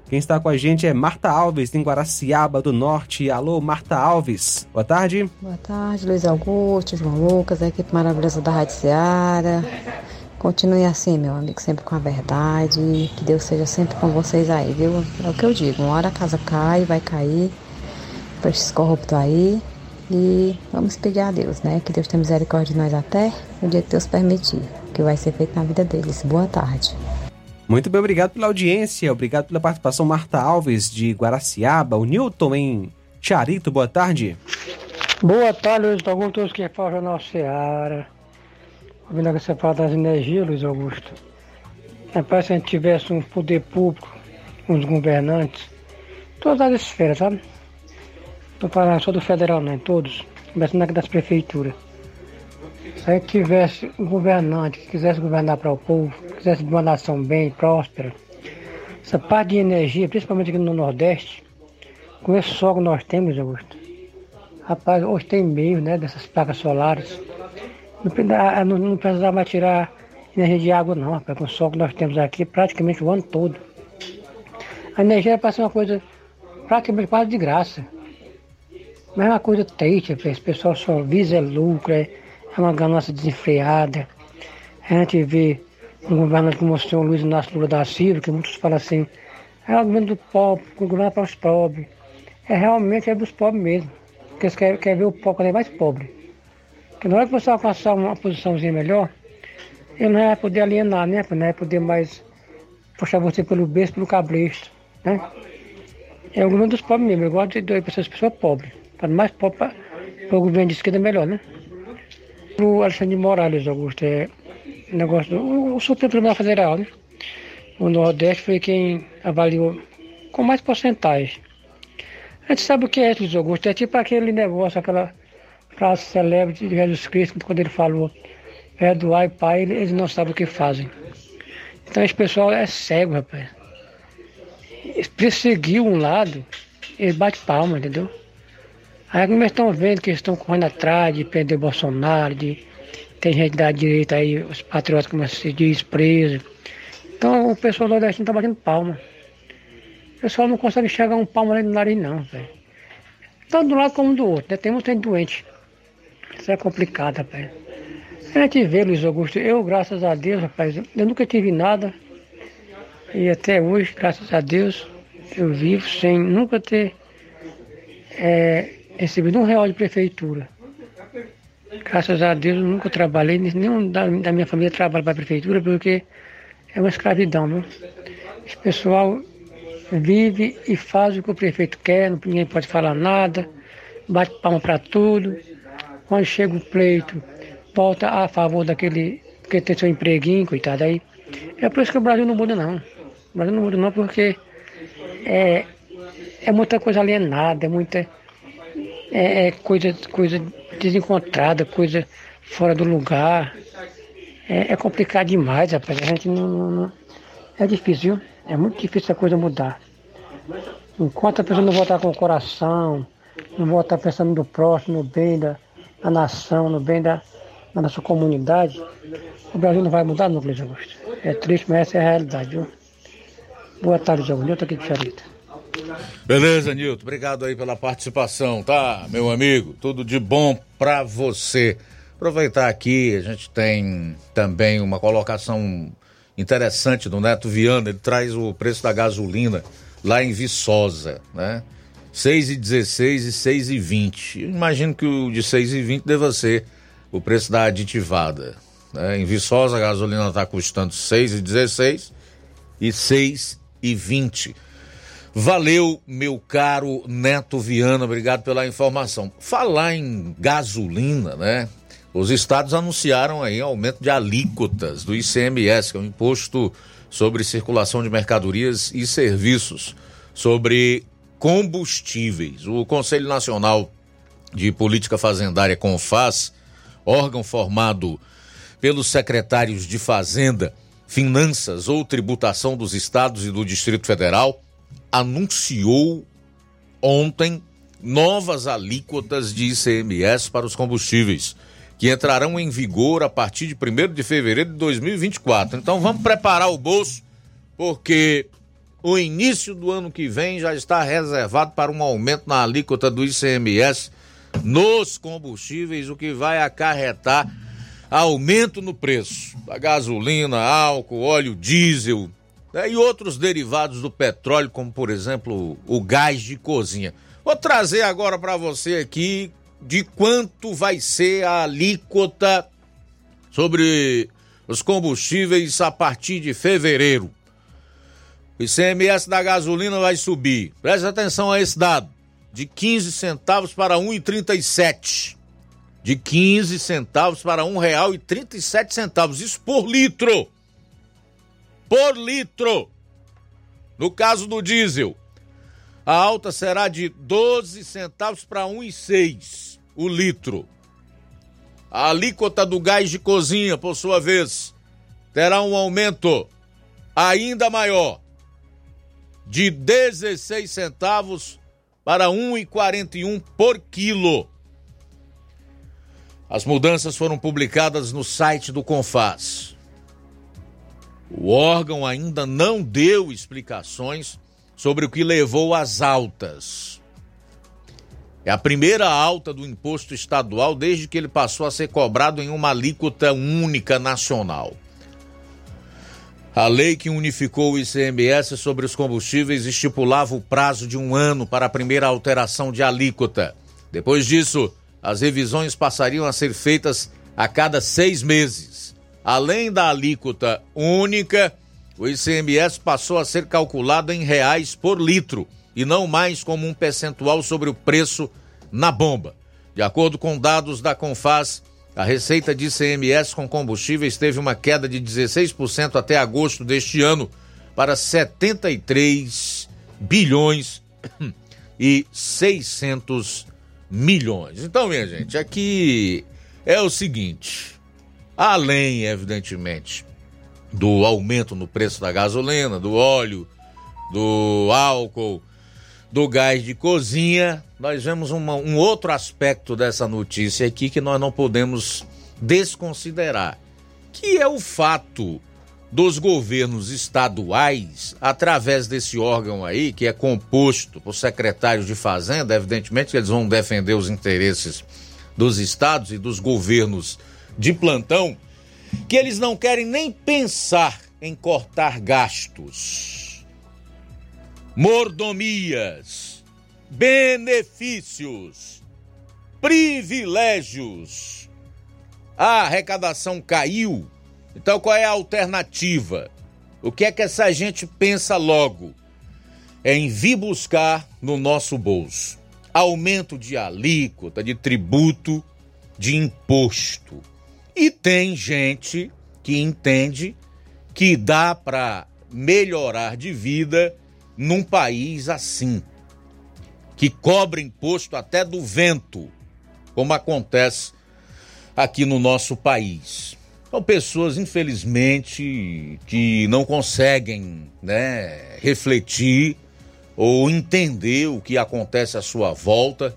Quem está com a gente é Marta Alves, em Guaraciaba do Norte. Alô, Marta Alves. Boa tarde. Boa tarde, Luiz Augusto, João Lucas, a equipe maravilhosa da Rádio Seara. Continue assim, meu amigo, sempre com a verdade. Que Deus seja sempre com vocês aí, viu? É o que eu digo. Uma hora a casa cai, vai cair para esses corruptos aí. E vamos pedir a Deus, né? Que Deus tenha misericórdia de nós até o dia que Deus permitir. Que vai ser feito na vida deles. Boa tarde. Muito bem, obrigado pela audiência, obrigado pela participação, Marta Alves, de Guaraciaba, o Newton em Charito, boa tarde. Boa tarde, Luiz Augusto, todos que falam Jornal Seara. Ouvindo que você fala das energias, Luiz Augusto. Rapaz, se a gente tivesse um poder público, uns governantes, todas as esferas, sabe? Estou falando só do federal, não, todos, começando aqui das prefeituras. Se a gente tivesse um governante que quisesse governar para o povo, quisesse uma nação bem próspera, essa parte de energia, principalmente aqui no Nordeste, com esse sol que nós temos, Augusto, rapaz, hoje tem meio, né, dessas placas solares. Não, não, não precisava tirar energia de água, não, rapaz, com o sol que nós temos aqui praticamente o ano todo. A energia para ser uma coisa praticamente quase de graça. Mas é uma coisa triste, esse pessoal só visa lucro, é, é uma ganância desenfreada. A gente vê um governante como o senhor Luiz Inácio Lula da Silva, que muitos falam assim, é o governo do pobre, o governo é para os pobres. É realmente é dos pobres mesmo. Porque eles querem, querem ver o pobre vez mais pobre. Porque na hora que você alcançar uma posiçãozinha melhor, ele não vai poder alienar, né? Não vai poder mais puxar você pelo berço, pelo cabresto, né? É o governo dos pobres mesmo. Eu gosto de doer para essas pessoas pobres. Para mais pobre, para o governo de esquerda, melhor, né? O Alexandre de Morales, Augusto, é negócio do o, Supremo Tribunal Federal, né? O Nordeste foi quem avaliou com mais porcentagem. A gente sabe o que é, Luiz Augusto. É tipo aquele negócio, aquela frase célebre de Jesus Cristo, quando ele falou, perdoai, Pai, eles não sabem o que fazem. Então esse pessoal é cego, rapaz. Perseguiu um lado, eles batem palma, entendeu? Aí como eles estão vendo que eles estão correndo atrás de perder Bolsonaro, de tem gente da direita aí, os patriotas, como se diz, presos. Então o pessoal do Nordeste está batendo palma. O pessoal não consegue enxergar um palmo ali no nariz não, velho. Tanto do lado como do outro, né? Tem muita gente doente. Isso é complicado, rapaz. A gente vê, Luiz Augusto, eu, graças a Deus, rapaz, eu nunca tive nada. E até hoje, graças a Deus, eu vivo sem nunca ter é, recebido um real de prefeitura. Graças a Deus, eu nunca trabalhei, nenhum da, da minha família trabalha para a prefeitura, porque é uma escravidão? Esse pessoal vive e faz o que o prefeito quer, ninguém pode falar nada, bate palma para tudo. Quando chega o pleito, volta a favor daquele que tem seu empreguinho, coitado aí. É por isso que o Brasil não muda não. O Brasil não muda não porque é, é muita coisa alienada, é muita é, é coisa, coisa desencontrada, coisa fora do lugar. É, é complicado demais, rapaz. A gente não, não, não, É difícil, viu? É muito difícil a coisa mudar. Enquanto a pessoa não voltar com o coração, não voltar pensando no próximo, no bem da, da nação, no bem da, na nossa comunidade, o Brasil não vai mudar nunca, Luiz Augusto. É triste, mas essa é a realidade, viu? Boa tarde, João. Nilton aqui de Charita. Beleza, Nilton. Obrigado aí pela participação, tá, meu amigo? Tudo de bom pra você. Aproveitar aqui, a gente tem também uma colocação interessante do Neto Viana. Ele traz o preço da gasolina lá em Viçosa, né? 6,16 e 6,20. Imagino que o de 6,20 deva ser o preço da aditivada. Né? Em Viçosa a gasolina está custando 6,16 e 6,20. Valeu, meu caro Neto Viana, obrigado pela informação. Falar em gasolina, né? Os estados anunciaram aí aumento de alíquotas do ICMS, que é o Imposto sobre Circulação de Mercadorias e Serviços, sobre combustíveis. O Conselho Nacional de Política Fazendária, CONFAS, órgão formado pelos secretários de Fazenda, Finanças ou Tributação dos Estados e do Distrito Federal, anunciou ontem novas alíquotas de ICMS para os combustíveis, que entrarão em vigor a partir de 1 de fevereiro de 2024. Então vamos preparar o bolso, porque o início do ano que vem já está reservado para um aumento na alíquota do ICMS nos combustíveis, o que vai acarretar aumento no preço da gasolina, álcool, óleo diesel né, e outros derivados do petróleo, como por exemplo o gás de cozinha. Vou trazer agora para você aqui de quanto vai ser a alíquota sobre os combustíveis a partir de fevereiro. O ICMS da gasolina vai subir. Preste atenção a esse dado. De 15 centavos para 1,37. De 15 centavos para R$ 1,37. Isso por litro. Por litro. No caso do diesel, a alta será de 12 centavos para 1,6 o litro. A alíquota do gás de cozinha, por sua vez, terá um aumento ainda maior de 16 centavos para 1,41 por quilo. As mudanças foram publicadas no site do Confas. O órgão ainda não deu explicações sobre o que levou às altas. É a primeira alta do imposto estadual desde que ele passou a ser cobrado em uma alíquota única nacional. A lei que unificou o ICMS sobre os combustíveis estipulava o prazo de um ano para a primeira alteração de alíquota. Depois disso, as revisões passariam a ser feitas a cada seis meses. Além da alíquota única, o ICMS passou a ser calculado em reais por litro e não mais como um percentual sobre o preço na bomba. De acordo com dados da Confas, a receita de ICMS com combustíveis teve uma queda de 16% até agosto deste ano para 73 bilhões e 600 milhões. Então, minha gente, aqui é o seguinte: além, evidentemente, do aumento no preço da gasolina, do óleo, do álcool, do gás de cozinha, nós vemos uma, um outro aspecto dessa notícia aqui que nós não podemos desconsiderar, que é o fato dos governos estaduais, através desse órgão aí, que é composto por secretários de Fazenda, evidentemente que eles vão defender os interesses dos estados e dos governos de plantão, que eles não querem nem pensar em cortar gastos, mordomias, benefícios, privilégios. A arrecadação caiu então qual é a alternativa? O que é que essa gente pensa logo? É em vir buscar no nosso bolso aumento de alíquota, de tributo, de imposto. E tem gente que entende que dá para melhorar de vida num país assim, que cobra imposto até do vento, como acontece aqui no nosso país. São pessoas, infelizmente, que não conseguem né, refletir ou entender o que acontece à sua volta,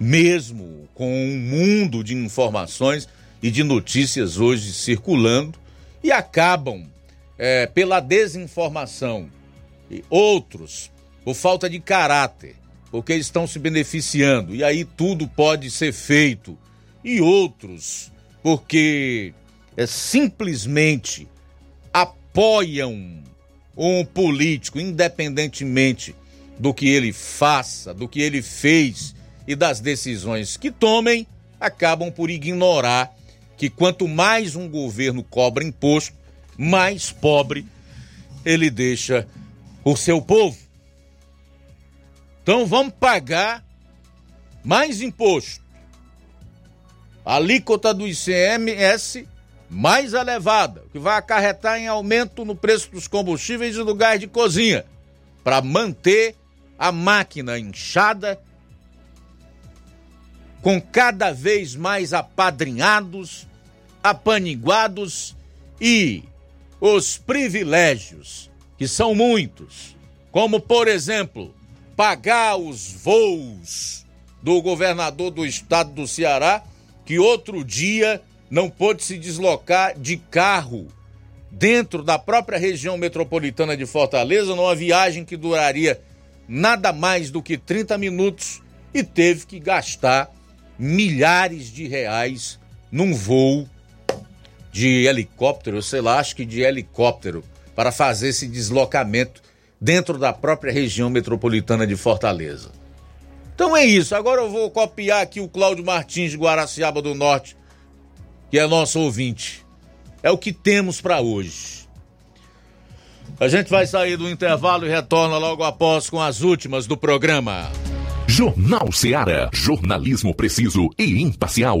mesmo com um mundo de informações e de notícias hoje circulando, e acabam, é, pela desinformação, e outros por falta de caráter, porque estão se beneficiando, e aí tudo pode ser feito, e outros porque é, simplesmente apoiam um político, independentemente do que ele faça, do que ele fez e das decisões que tomem, acabam por ignorar que quanto mais um governo cobra imposto, mais pobre ele deixa o seu povo. Então vamos pagar mais imposto a alíquota do ICMS mais elevada, que vai acarretar em aumento no preço dos combustíveis e do gás de cozinha, para manter a máquina inchada, com cada vez mais apadrinhados, apaniguados e os privilégios, que são muitos, como por exemplo, pagar os voos do governador do estado do Ceará que outro dia não pôde se deslocar de carro dentro da própria região metropolitana de Fortaleza, numa viagem que duraria nada mais do que 30 minutos e teve que gastar milhares de reais num voo de helicóptero, sei lá, acho que de helicóptero, para fazer esse deslocamento dentro da própria região metropolitana de Fortaleza. Então é isso. Agora eu vou copiar aqui o Cláudio Martins de Guaraciaba do Norte, que é nosso ouvinte. É o que temos para hoje. A gente vai sair do intervalo e retorna logo após com as últimas do programa. Jornal Ceará, jornalismo preciso e imparcial.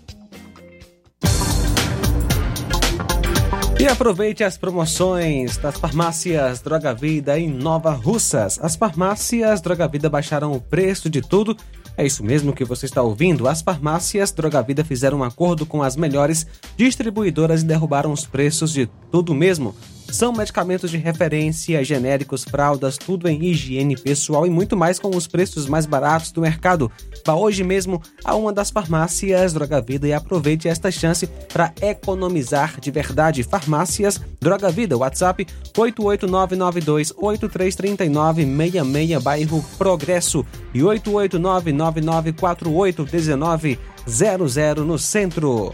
E aproveite as promoções das farmácias Droga Vida em Nova Russas. As farmácias Droga Vida baixaram o preço de tudo. É isso mesmo que você está ouvindo. As farmácias Droga Vida fizeram um acordo com as melhores distribuidoras e derrubaram os preços de tudo mesmo. São medicamentos de referência, genéricos, fraldas, tudo em higiene pessoal e muito mais com os preços mais baratos do mercado. Vá hoje mesmo a uma das farmácias Droga Vida e aproveite esta chance para economizar de verdade. Farmácias Droga Vida, WhatsApp 88992833966, bairro Progresso e 88999481900 no centro.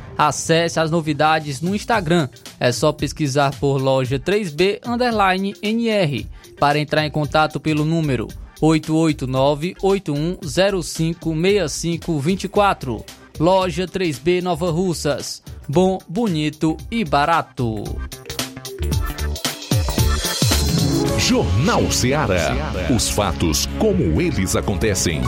Acesse as novidades no Instagram. É só pesquisar por loja 3B underline NR para entrar em contato pelo número 889-8105-6524. Loja 3B Nova Russas. Bom, bonito e barato. Jornal Ceará. Os fatos como eles acontecem.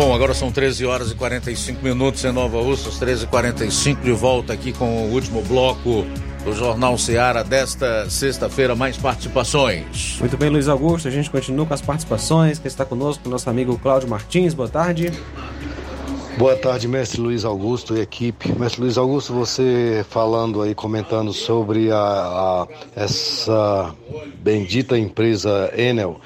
Bom, agora são 13 horas e 45 minutos em Nova Russas, 13 e 45 de volta aqui com o último bloco do Jornal Ceará desta sexta-feira. Mais participações. Muito bem, Luiz Augusto, a gente continua com as participações. Quem está conosco, o nosso amigo Cláudio Martins. Boa tarde. Boa tarde, mestre Luiz Augusto e equipe. Mestre Luiz Augusto, você falando aí, comentando sobre a, a essa bendita empresa Enel.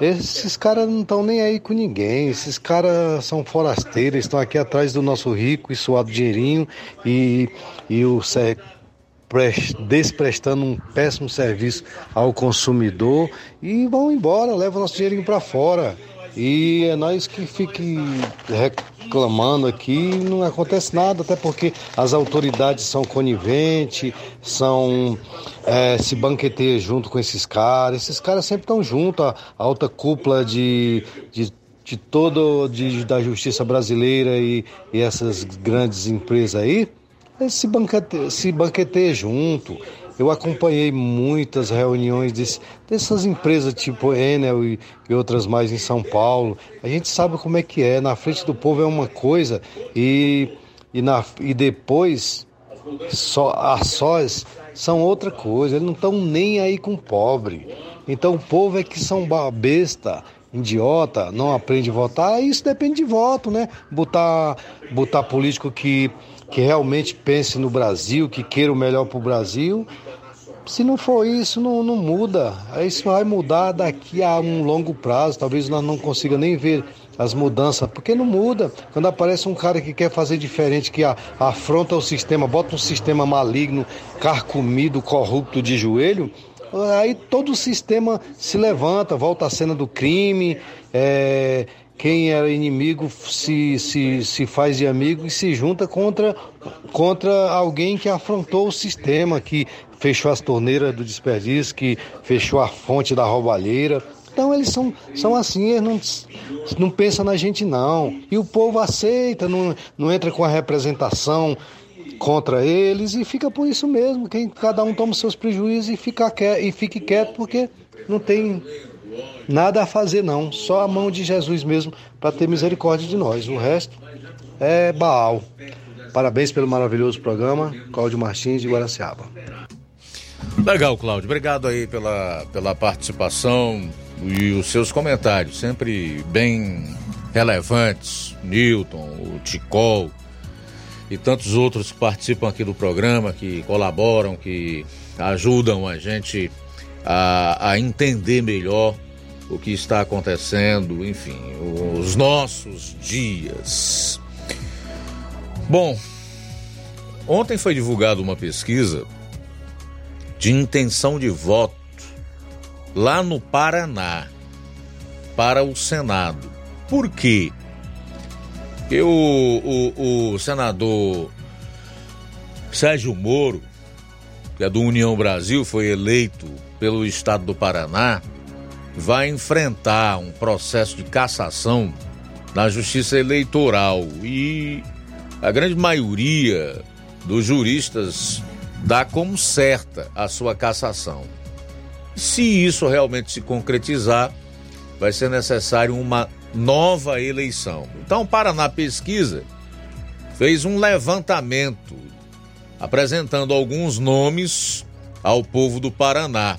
Esses caras não estão nem aí com ninguém. Esses caras são forasteiros, estão aqui atrás do nosso rico e suado dinheirinho e, e o desprestando um péssimo serviço ao consumidor e vão embora, levam nosso dinheirinho para fora. E é nós que fique reclamando aqui, não acontece nada, até porque as autoridades são coniventes, são é, se banqueteiam junto com esses caras. Esses caras sempre estão juntos, a, alta cúpula de, de de todo de, da justiça brasileira e, e essas grandes empresas aí, se banqueteiam, se banqueteiam junto. Eu acompanhei muitas reuniões desse, dessas empresas tipo Enel e, e, outras mais em São Paulo. A gente sabe como é que é. Na frente do povo é uma coisa e, e, na, e depois só, a sós são outra coisa. Eles não estão nem aí com o pobre. Então o povo é que são besta idiota, não aprende a votar, isso depende de voto, né? Botar, botar político que, que realmente pense no Brasil, que queira o melhor para o Brasil. Se não for isso, não, não muda. Isso vai mudar daqui a um longo prazo. Talvez nós não consiga nem ver as mudanças, porque não muda. Quando aparece um cara que quer fazer diferente, que afronta o sistema, bota um sistema maligno, carcomido, corrupto de joelho, Aí todo o sistema se levanta, volta à cena do crime, é, quem era inimigo se, se, se faz de amigo e se junta contra, contra alguém que afrontou o sistema, que fechou as torneiras do desperdício, que fechou a fonte da roubalheira. Então eles são, são assim, eles não, não pensam na gente não. E o povo aceita, não, não entra com a representação contra eles e fica por isso mesmo. Quem, cada um toma seus prejuízos e, fica, e fique quieto porque não tem nada a fazer não. Só a mão de Jesus mesmo para ter misericórdia de nós. O resto é Baal. Parabéns pelo maravilhoso programa. Cláudio Martins de Guaraciaba. Legal, Cláudio. Obrigado aí pela, pela participação e os seus comentários, sempre bem relevantes. Newton, o Ticol e tantos outros que participam aqui do programa, que colaboram, que ajudam a gente a, a entender melhor o que está acontecendo, enfim, os nossos dias. Bom, ontem foi divulgada uma pesquisa de intenção de voto lá no Paraná para o Senado. Por quê? Porque o, o, o senador Sérgio Moro, que é do União Brasil, foi eleito pelo estado do Paraná, vai enfrentar um processo de cassação na Justiça Eleitoral e a grande maioria dos juristas dá como certa a sua cassação. Se isso realmente se concretizar, vai ser necessário uma nova eleição. Então, Paraná Pesquisa fez um levantamento apresentando alguns nomes ao povo do Paraná.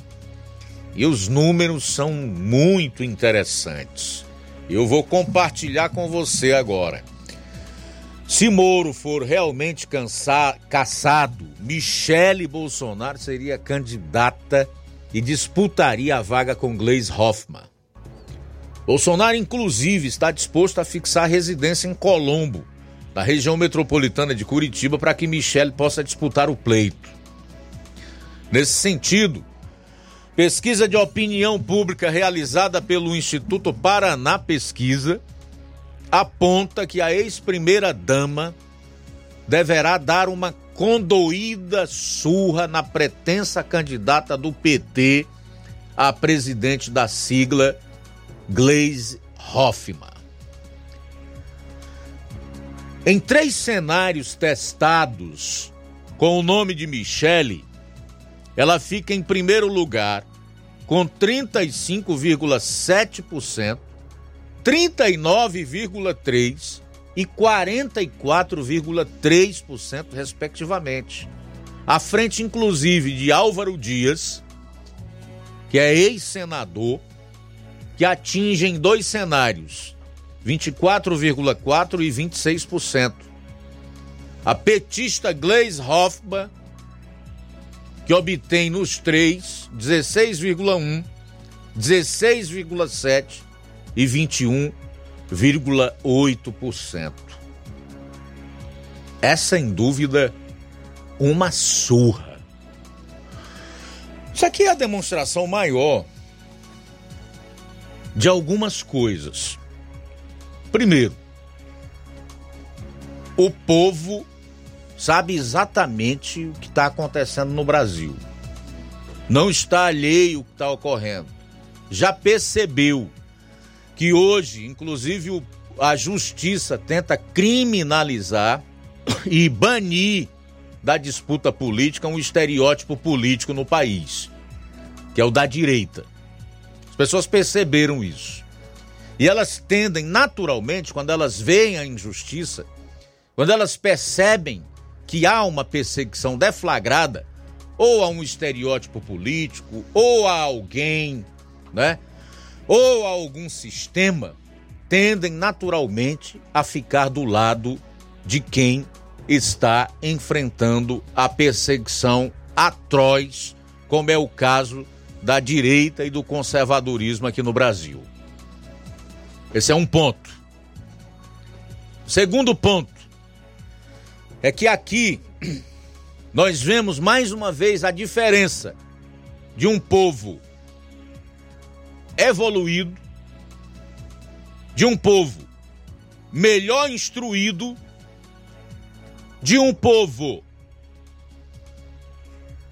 E os números são muito interessantes. Eu vou compartilhar com você agora. Se Moro for realmente caçado, Michele Bolsonaro seria candidata e disputaria a vaga com Gleisi Hoffmann. Bolsonaro, inclusive, está disposto a fixar residência em Colombo, na região metropolitana de Curitiba, para que Michele possa disputar o pleito. Nesse sentido, pesquisa de opinião pública realizada pelo Instituto Paraná Pesquisa aponta que a ex-primeira-dama deverá dar uma condoída surra na pretensa candidata do PT a presidente da sigla Glaze Hoffmann. Em três cenários testados com o nome de Michele, ela fica em primeiro lugar com 35,7%, 39,3% e 44,3%, respectivamente. À frente, inclusive, de Álvaro Dias, que é ex-senador, que atinge em dois cenários, 24,4% e 26%. A petista Glaze Hoffmann, que obtém nos três 16,1%, 16,7% e 21,8%. É sem dúvida uma surra. Isso aqui é a demonstração maior de algumas coisas. Primeiro, o povo sabe exatamente o que está acontecendo no Brasil. Não está alheio o que está ocorrendo. Já percebeu que hoje, inclusive, a justiça tenta criminalizar e banir da disputa política um estereótipo político no país, que é o da direita. As pessoas perceberam isso. E elas tendem, naturalmente, quando elas veem a injustiça, quando elas percebem que há uma perseguição deflagrada, ou a um estereótipo político, ou a alguém, né? ou a algum sistema tendem naturalmente a ficar do lado de quem está enfrentando a perseguição atroz, como é o caso da direita e do conservadorismo aqui no Brasil. Esse é um ponto. Segundo ponto é que aqui nós vemos mais uma vez a diferença de um povo evoluído, de um povo melhor instruído, de um povo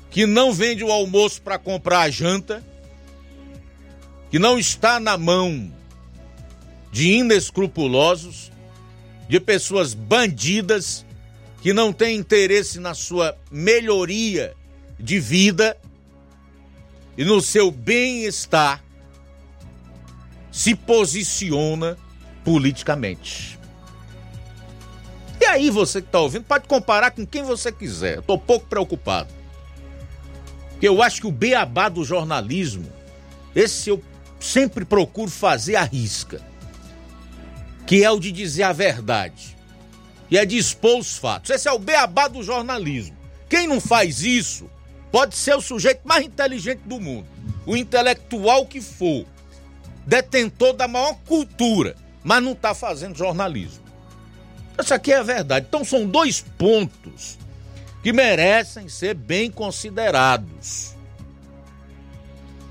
que não vende o almoço para comprar a janta, que não está na mão de inescrupulosos, de pessoas bandidas que não têm interesse na sua melhoria de vida e no seu bem-estar, se posiciona politicamente. E aí você que está ouvindo pode comparar com quem você quiser. Eu tô pouco preocupado. Porque eu acho que o beabá do jornalismo, esse eu sempre procuro fazer a risca. Que é o de dizer a verdade. E é de expor os fatos. Esse é o beabá do jornalismo. Quem não faz isso pode ser o sujeito mais inteligente do mundo. O intelectual que for. Detentor da maior cultura mas não está fazendo jornalismo. Isso aqui é a verdade. Então são dois pontos que merecem ser bem considerados.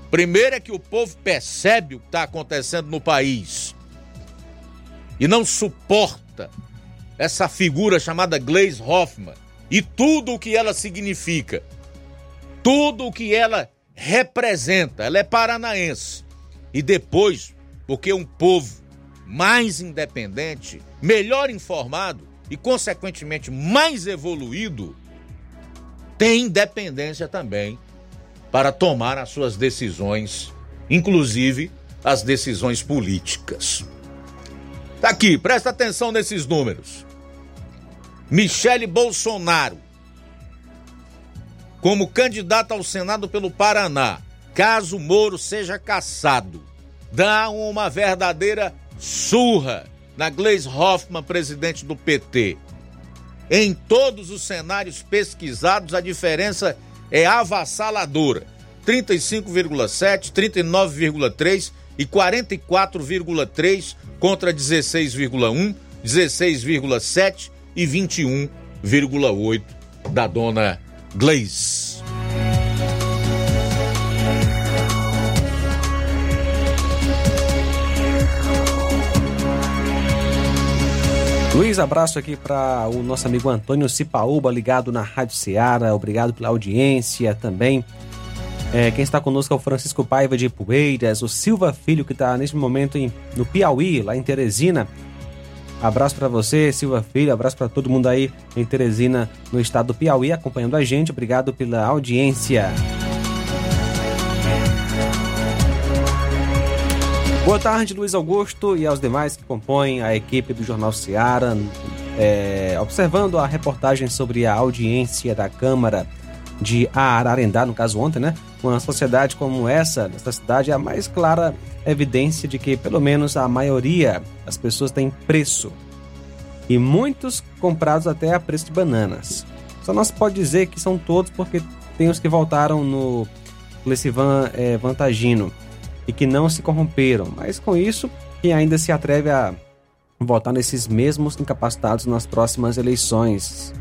Primeiro é que o povo percebe o que está acontecendo no país e não suporta essa figura chamada Glaze Hoffman e tudo o que ela significa, tudo o que ela representa. Ela é paranaense. E depois, porque um povo mais independente, melhor informado e, consequentemente, mais evoluído, tem independência também para tomar as suas decisões, inclusive as decisões políticas. Tá aqui, presta atenção nesses números. Michele Bolsonaro, como candidato ao Senado pelo Paraná, caso Moro seja cassado, dá uma verdadeira surra na Gleis Hoffmann, presidente do PT. Em todos os cenários pesquisados, a diferença é avassaladora: 35,7, 39,3 e 44,3 contra 16,1, 16,7 e 21,8 da dona Gleis. Luiz, abraço aqui para o nosso amigo Antônio Cipaúba, ligado na Rádio Ceará. Obrigado pela audiência também. É, quem está conosco é o Francisco Paiva de Poeiras, o Silva Filho, que está neste momento em, no Piauí, lá em Teresina. Abraço para você, Silva Filho. Abraço para todo mundo aí em Teresina, no estado do Piauí, acompanhando a gente. Obrigado pela audiência. Boa tarde, Luiz Augusto e aos demais que compõem a equipe do Jornal Seara. É, observando a reportagem sobre a audiência da Câmara de Ararendá, no caso ontem, né? Uma sociedade como essa, nessa cidade, é a mais clara evidência de que, pelo menos, a maioria das pessoas tem preço. E muitos comprados até a preço de bananas. Só não se pode dizer que são todos, porque tem os que voltaram no Lecivan é, Vantagino e que não se corromperam, mas com isso, quem ainda se atreve a votar nesses mesmos incapacitados nas próximas eleições?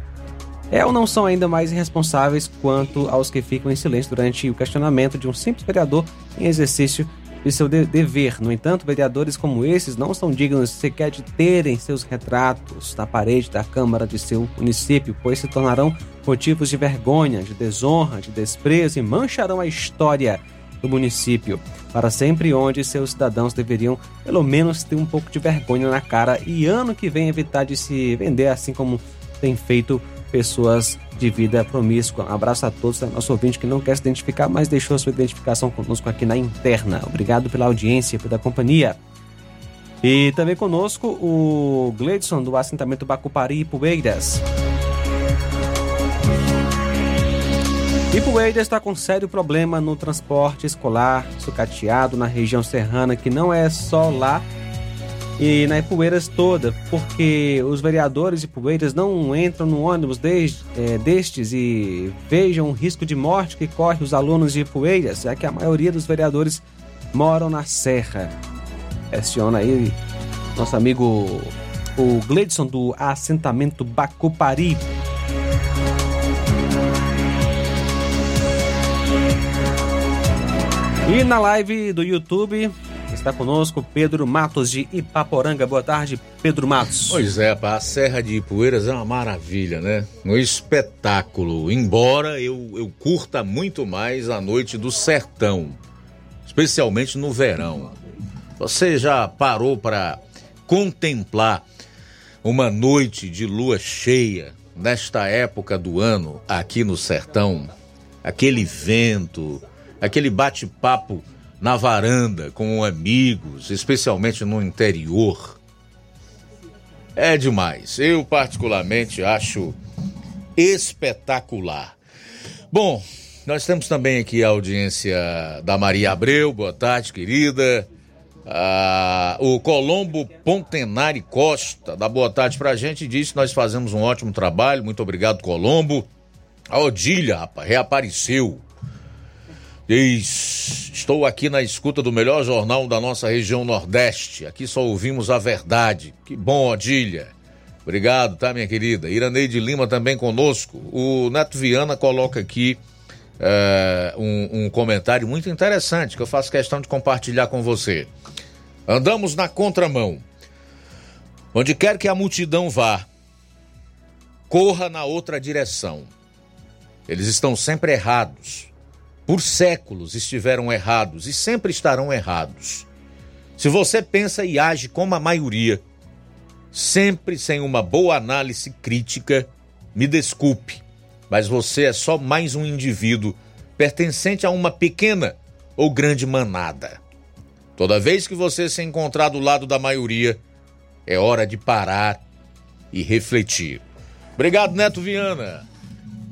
É ou não são ainda mais irresponsáveis quanto aos que ficam em silêncio durante o questionamento de um simples vereador em exercício de seu de dever. No entanto, vereadores como esses não são dignos sequer de terem seus retratos na parede da Câmara de seu município, pois se tornarão motivos de vergonha, de desonra, de desprezo e mancharão a história do município, para sempre onde seus cidadãos deveriam pelo menos ter um pouco de vergonha na cara e ano que vem evitar de se vender assim como tem feito pessoas de vida promíscua. Um abraço a todos, nosso ouvinte que não quer se identificar, mas deixou sua identificação conosco aqui na interna. Obrigado pela audiência, pela companhia. E também conosco o Gleidson do assentamento Bacupari Poeiras. Ipueiras está com sério problema no transporte escolar sucateado na região serrana, que não é só lá e na Ipueiras toda, porque os vereadores de Ipueiras não entram no ônibus desde, é, destes e vejam o risco de morte que corre os alunos de Ipueiras, já que a maioria dos vereadores moram na serra. Questiona aí nosso amigo o Gleidson do assentamento Bacupari. E na live do YouTube está conosco Pedro Matos de Ipaporanga. Boa tarde, Pedro Matos. Pois é, a Serra de Ipueiras é uma maravilha, né? Um espetáculo. Embora eu, eu curta muito mais a noite do sertão, especialmente no verão. Você já parou para contemplar uma noite de lua cheia nesta época do ano aqui no sertão? Aquele vento, aquele bate-papo na varanda com amigos, especialmente no interior. É demais. Eu, particularmente, acho espetacular. Bom, nós temos também aqui a audiência da Maria Abreu. Boa tarde, querida. Ah, o Colombo Pontenari Costa dá boa tarde pra gente e diz que nós fazemos um ótimo trabalho. Muito obrigado, Colombo. A Odília, rapaz, reapareceu. Diz: Estou aqui na escuta do melhor jornal da nossa região Nordeste. Aqui só ouvimos a verdade. Que bom, Odília. Obrigado, tá, minha querida? Iraneide Lima também conosco. O Neto Viana coloca aqui é, um, um comentário muito interessante que eu faço questão de compartilhar com você. Andamos na contramão. Onde quer que a multidão vá, corra na outra direção. Eles estão sempre errados por séculos estiveram errados e sempre estarão errados. Se você pensa e age como a maioria, sempre sem uma boa análise crítica, me desculpe, mas você é só mais um indivíduo pertencente a uma pequena ou grande manada. Toda vez que você se encontrar do lado da maioria, é hora de parar e refletir. Obrigado, Neto Viana.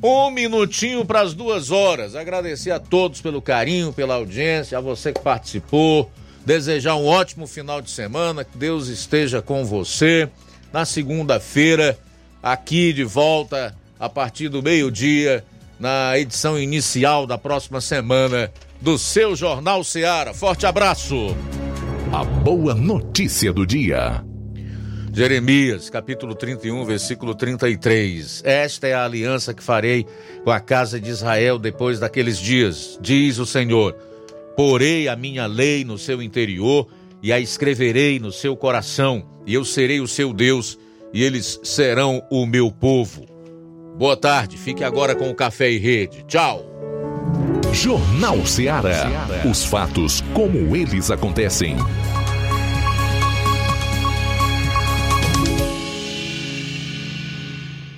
Um minutinho para as duas horas. Agradecer a todos pelo carinho, pela audiência, a você que participou. Desejar um ótimo final de semana, que Deus esteja com você. Na segunda-feira, aqui de volta, a partir do meio-dia, na edição inicial da próxima semana do seu Jornal Seara. Forte abraço! A boa notícia do dia. Jeremias, capítulo 31, versículo 33. Esta é a aliança que farei com a casa de Israel depois daqueles dias, diz o Senhor. Porei a minha lei no seu interior e a escreverei no seu coração, e eu serei o seu Deus, e eles serão o meu povo. Boa tarde, fique agora com o Café e Rede. Tchau. Jornal Ceará. Os fatos como eles acontecem.